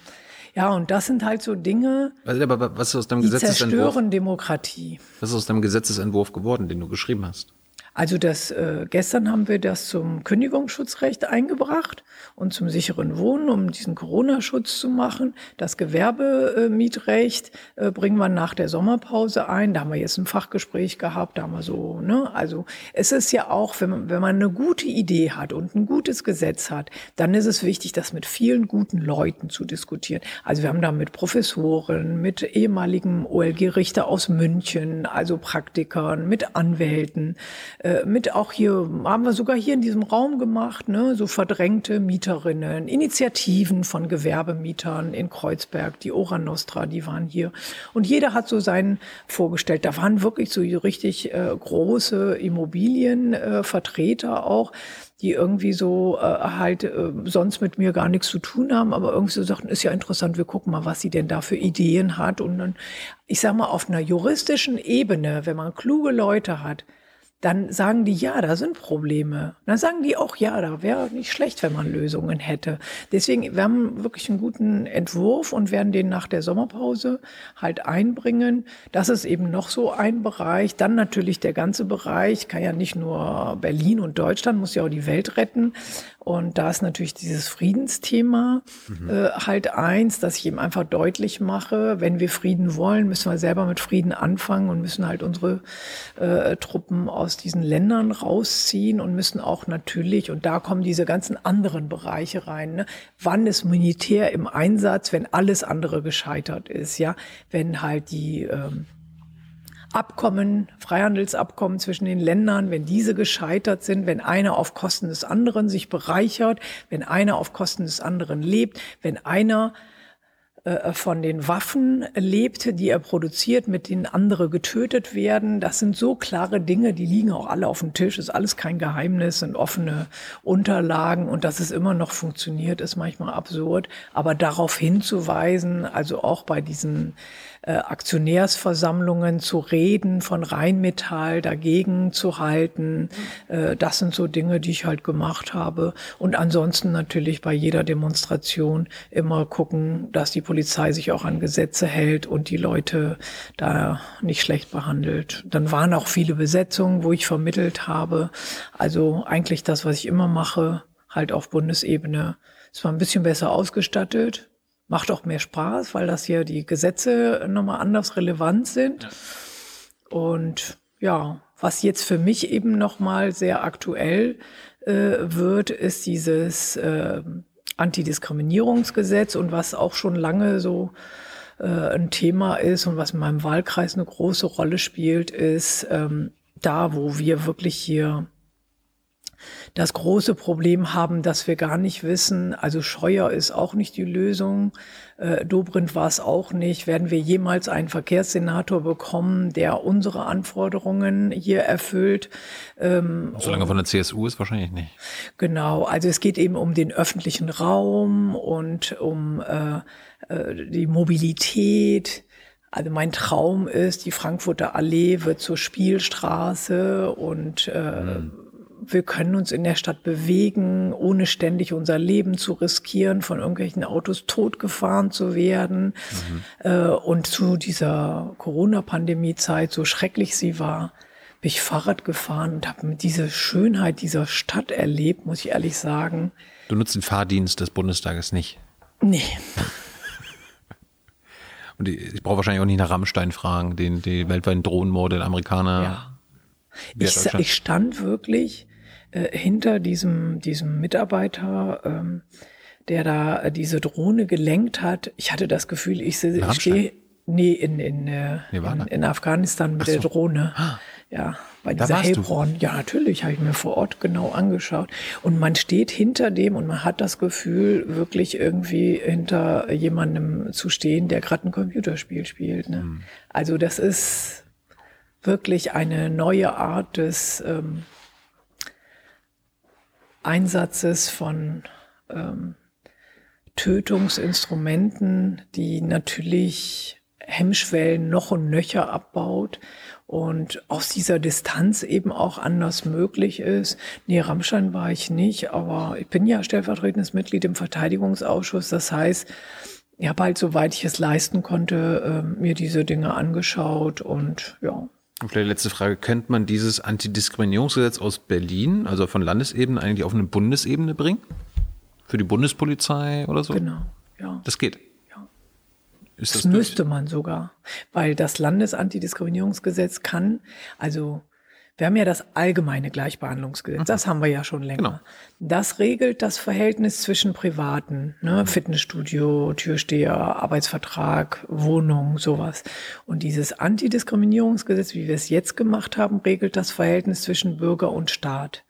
ja, und das sind halt so Dinge, Also, aber was ist aus deinem die Gesetzesentwurf? zerstören Demokratie. Was ist aus deinem Gesetzesentwurf geworden, den du geschrieben hast? Also das äh, gestern haben wir das zum Kündigungsschutzrecht eingebracht und zum sicheren Wohnen, um diesen Corona-Schutz zu machen. Das Gewerbemietrecht äh, bringen wir nach der Sommerpause ein. Da haben wir jetzt ein Fachgespräch gehabt, da haben wir so, ne, also es ist ja auch, wenn man, wenn man eine gute Idee hat und ein gutes Gesetz hat, dann ist es wichtig, das mit vielen guten Leuten zu diskutieren. Also wir haben da mit Professoren, mit ehemaligen OLG-Richter aus München, also Praktikern, mit Anwälten, äh, mit auch hier, haben wir sogar hier in diesem Raum gemacht, ne, so verdrängte Mieterinnen, Initiativen von Gewerbemietern in Kreuzberg, die Ora Nostra, die waren hier. Und jeder hat so seinen vorgestellt. Da waren wirklich so richtig äh, große Immobilienvertreter äh, auch, die irgendwie so äh, halt äh, sonst mit mir gar nichts zu tun haben, aber irgendwie so sagten, ist ja interessant, wir gucken mal, was sie denn da für Ideen hat. Und dann, ich sag mal, auf einer juristischen Ebene, wenn man kluge Leute hat, dann sagen die, ja, da sind Probleme. Dann sagen die auch, ja, da wäre nicht schlecht, wenn man Lösungen hätte. Deswegen, wir haben wirklich einen guten Entwurf und werden den nach der Sommerpause halt einbringen. Das ist eben noch so ein Bereich. Dann natürlich der ganze Bereich, kann ja nicht nur Berlin und Deutschland, muss ja auch die Welt retten. Und da ist natürlich dieses Friedensthema mhm. äh, halt eins, dass ich eben einfach deutlich mache, wenn wir Frieden wollen, müssen wir selber mit Frieden anfangen und müssen halt unsere äh, Truppen aus diesen Ländern rausziehen und müssen auch natürlich, und da kommen diese ganzen anderen Bereiche rein, ne? wann ist Militär im Einsatz, wenn alles andere gescheitert ist, ja, wenn halt die ähm, Abkommen, Freihandelsabkommen zwischen den Ländern, wenn diese gescheitert sind, wenn einer auf Kosten des anderen sich bereichert, wenn einer auf Kosten des anderen lebt, wenn einer von den Waffen lebt, die er produziert, mit denen andere getötet werden. Das sind so klare Dinge, die liegen auch alle auf dem Tisch, ist alles kein Geheimnis, sind offene Unterlagen und dass es immer noch funktioniert, ist manchmal absurd. Aber darauf hinzuweisen, also auch bei diesen äh, Aktionärsversammlungen zu reden, von Rheinmetall dagegen zu halten. Äh, das sind so Dinge, die ich halt gemacht habe. Und ansonsten natürlich bei jeder Demonstration immer gucken, dass die Polizei sich auch an Gesetze hält und die Leute da nicht schlecht behandelt. Dann waren auch viele Besetzungen, wo ich vermittelt habe. Also eigentlich das, was ich immer mache, halt auf Bundesebene. Es war ein bisschen besser ausgestattet, macht auch mehr Spaß, weil das hier die Gesetze nochmal anders relevant sind. Ja. Und ja, was jetzt für mich eben nochmal sehr aktuell äh, wird, ist dieses äh, Antidiskriminierungsgesetz und was auch schon lange so äh, ein Thema ist und was in meinem Wahlkreis eine große Rolle spielt, ist ähm, da, wo wir wirklich hier das große Problem haben, dass wir gar nicht wissen, also Scheuer ist auch nicht die Lösung, äh, Dobrindt war es auch nicht. Werden wir jemals einen Verkehrssenator bekommen, der unsere Anforderungen hier erfüllt? Ähm, Solange von der CSU ist wahrscheinlich nicht. Genau, also es geht eben um den öffentlichen Raum und um äh, äh, die Mobilität. Also mein Traum ist, die Frankfurter Allee wird zur Spielstraße und äh, mhm wir können uns in der Stadt bewegen, ohne ständig unser Leben zu riskieren, von irgendwelchen Autos totgefahren zu werden. Mhm. Äh, und zu dieser Corona-Pandemie-Zeit, so schrecklich sie war, bin ich Fahrrad gefahren und habe diese Schönheit dieser Stadt erlebt, muss ich ehrlich sagen. Du nutzt den Fahrdienst des Bundestages nicht? Nee. [laughs] Und ich brauche wahrscheinlich auch nicht nach Rammstein fragen, den, die weltweiten Drohnenmorde der Amerikaner. Ja. Ich, ich, stand wirklich äh, hinter diesem, diesem Mitarbeiter, ähm, der da äh, diese Drohne gelenkt hat. Ich hatte das Gefühl, ich, ich stehe nee, in, in, äh, in, in, Afghanistan mit so. der Drohne. Ah. Ja, bei dieser Hebron. Ja, natürlich, habe ich mir vor Ort genau angeschaut. Und man steht hinter dem und man hat das Gefühl, wirklich irgendwie hinter jemandem zu stehen, der gerade ein Computerspiel spielt. Ne? Mhm. Also das ist wirklich eine neue Art des ähm, Einsatzes von ähm, Tötungsinstrumenten, die natürlich Hemmschwellen noch und nöcher abbaut und aus dieser Distanz eben auch anders möglich ist. Nee, Rammstein war ich nicht, aber ich bin ja stellvertretendes Mitglied im Verteidigungsausschuss. Das heißt, ich habe halt, soweit ich es leisten konnte, äh, mir diese Dinge angeschaut und ja, und vielleicht letzte Frage, könnte man dieses Antidiskriminierungsgesetz aus Berlin, also von Landesebene, eigentlich auf eine Bundesebene bringen? Für die Bundespolizei oder so? Genau, ja. Das geht. Ja. Ist das, das müsste man sogar, weil das Landesantidiskriminierungsgesetz kann, also wir haben ja das allgemeine Gleichbehandlungsgesetz, das haben wir ja schon länger. Genau. Das regelt das Verhältnis zwischen Privaten, ne? Fitnessstudio, Türsteher, Arbeitsvertrag, Wohnung, sowas. Und dieses Antidiskriminierungsgesetz, wie wir es jetzt gemacht haben, regelt das Verhältnis zwischen Bürger und Staat.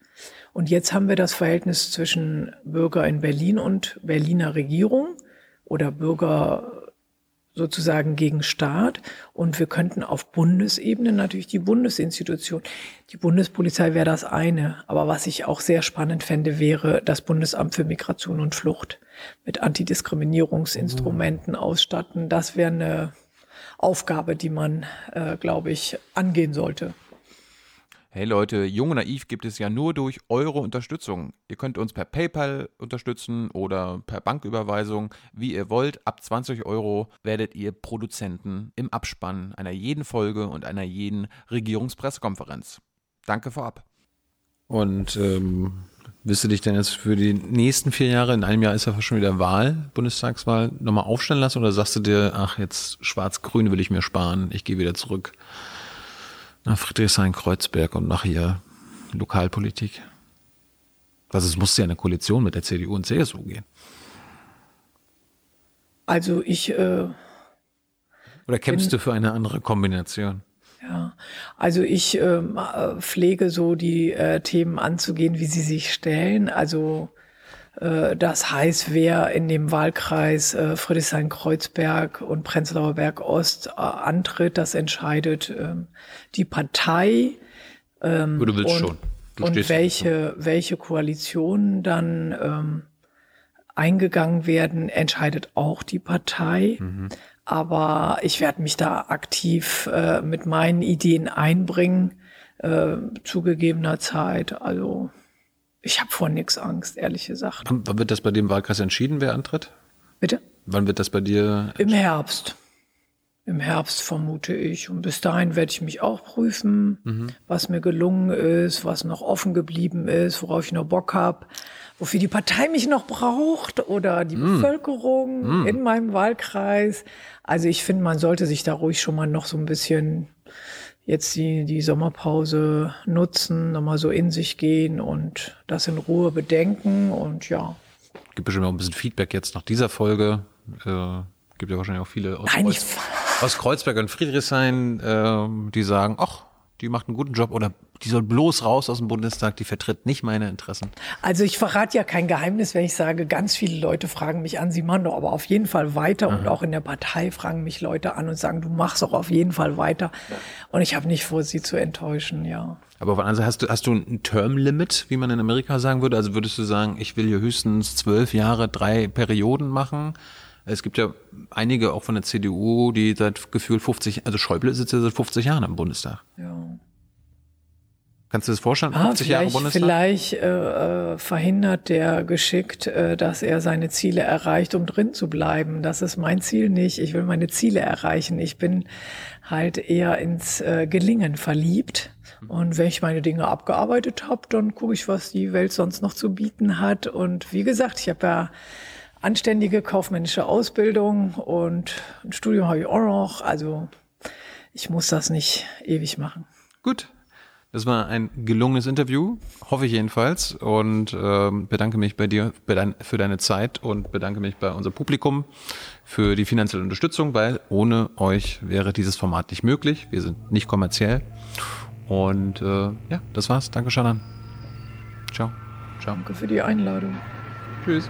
Und jetzt haben wir das Verhältnis zwischen Bürger in Berlin und Berliner Regierung oder Bürger sozusagen gegen Staat und wir könnten auf Bundesebene natürlich die Bundesinstitution, die Bundespolizei wäre das eine, aber was ich auch sehr spannend fände, wäre das Bundesamt für Migration und Flucht mit Antidiskriminierungsinstrumenten ausstatten. Das wäre eine Aufgabe, die man, äh, glaube ich, angehen sollte. Hey Leute, Jung und Naiv gibt es ja nur durch eure Unterstützung. Ihr könnt uns per PayPal unterstützen oder per Banküberweisung, wie ihr wollt. Ab 20 Euro werdet ihr Produzenten im Abspann einer jeden Folge und einer jeden Regierungspressekonferenz. Danke vorab. Und ähm, willst du dich denn jetzt für die nächsten vier Jahre, in einem Jahr ist ja schon wieder Wahl, Bundestagswahl, nochmal aufstellen lassen oder sagst du dir, ach, jetzt schwarz-grün will ich mir sparen, ich gehe wieder zurück? Nach Friedrichshain-Kreuzberg und mache hier Lokalpolitik. Also es musste ja eine Koalition mit der CDU und CSU gehen. Also ich. Äh, Oder kämpfst bin, du für eine andere Kombination? Ja, also ich ähm, äh, pflege so die äh, Themen anzugehen, wie sie sich stellen. Also das heißt, wer in dem Wahlkreis äh, Friedrichshain-Kreuzberg und Prenzlauer Berg Ost äh, antritt, das entscheidet ähm, die Partei. Ähm, du willst und, schon. Du und welche, welche Koalitionen dann ähm, eingegangen werden, entscheidet auch die Partei. Mhm. Aber ich werde mich da aktiv äh, mit meinen Ideen einbringen, äh, zu gegebener Zeit. Also ich habe vor nichts Angst, ehrlich gesagt. Wann wird das bei dem Wahlkreis entschieden, wer antritt? Bitte? Wann wird das bei dir? Im Herbst. Im Herbst vermute ich. Und bis dahin werde ich mich auch prüfen, mhm. was mir gelungen ist, was noch offen geblieben ist, worauf ich noch Bock habe, wofür die Partei mich noch braucht oder die mhm. Bevölkerung mhm. in meinem Wahlkreis. Also ich finde, man sollte sich da ruhig schon mal noch so ein bisschen jetzt die, die Sommerpause nutzen, nochmal so in sich gehen und das in Ruhe bedenken und ja. Gibt bestimmt auch ein bisschen Feedback jetzt nach dieser Folge. Äh, gibt ja wahrscheinlich auch viele aus, Nein, Kreuz, aus Kreuzberg und Friedrichshain, äh, die sagen, ach, die macht einen guten Job oder die soll bloß raus aus dem Bundestag, die vertritt nicht meine Interessen. Also ich verrate ja kein Geheimnis, wenn ich sage, ganz viele Leute fragen mich an, sie machen doch aber auf jeden Fall weiter Aha. und auch in der Partei fragen mich Leute an und sagen, du machst doch auf jeden Fall weiter. Und ich habe nicht vor, sie zu enttäuschen, ja. Aber also hast du, hast du ein Term-Limit, wie man in Amerika sagen würde? Also würdest du sagen, ich will hier höchstens zwölf Jahre, drei Perioden machen? Es gibt ja einige auch von der CDU, die seit gefühlt 50, also Schäuble sitzt ja seit 50 Jahren im Bundestag. Ja. Kannst du das vorstellen? Ah, 50 Jahre Bundestag? Vielleicht äh, verhindert der geschickt, äh, dass er seine Ziele erreicht, um drin zu bleiben. Das ist mein Ziel nicht. Ich will meine Ziele erreichen. Ich bin halt eher ins äh, Gelingen verliebt. Und wenn ich meine Dinge abgearbeitet habe, dann gucke ich, was die Welt sonst noch zu bieten hat. Und wie gesagt, ich habe ja anständige kaufmännische Ausbildung und ein Studium habe ich auch noch. Also ich muss das nicht ewig machen. Gut. Das war ein gelungenes Interview, hoffe ich jedenfalls. Und ähm, bedanke mich bei dir für deine Zeit und bedanke mich bei unserem Publikum für die finanzielle Unterstützung, weil ohne euch wäre dieses Format nicht möglich. Wir sind nicht kommerziell. Und äh, ja, das war's. Danke, Shannon. Ciao. Ciao. Danke für die Einladung. Tschüss.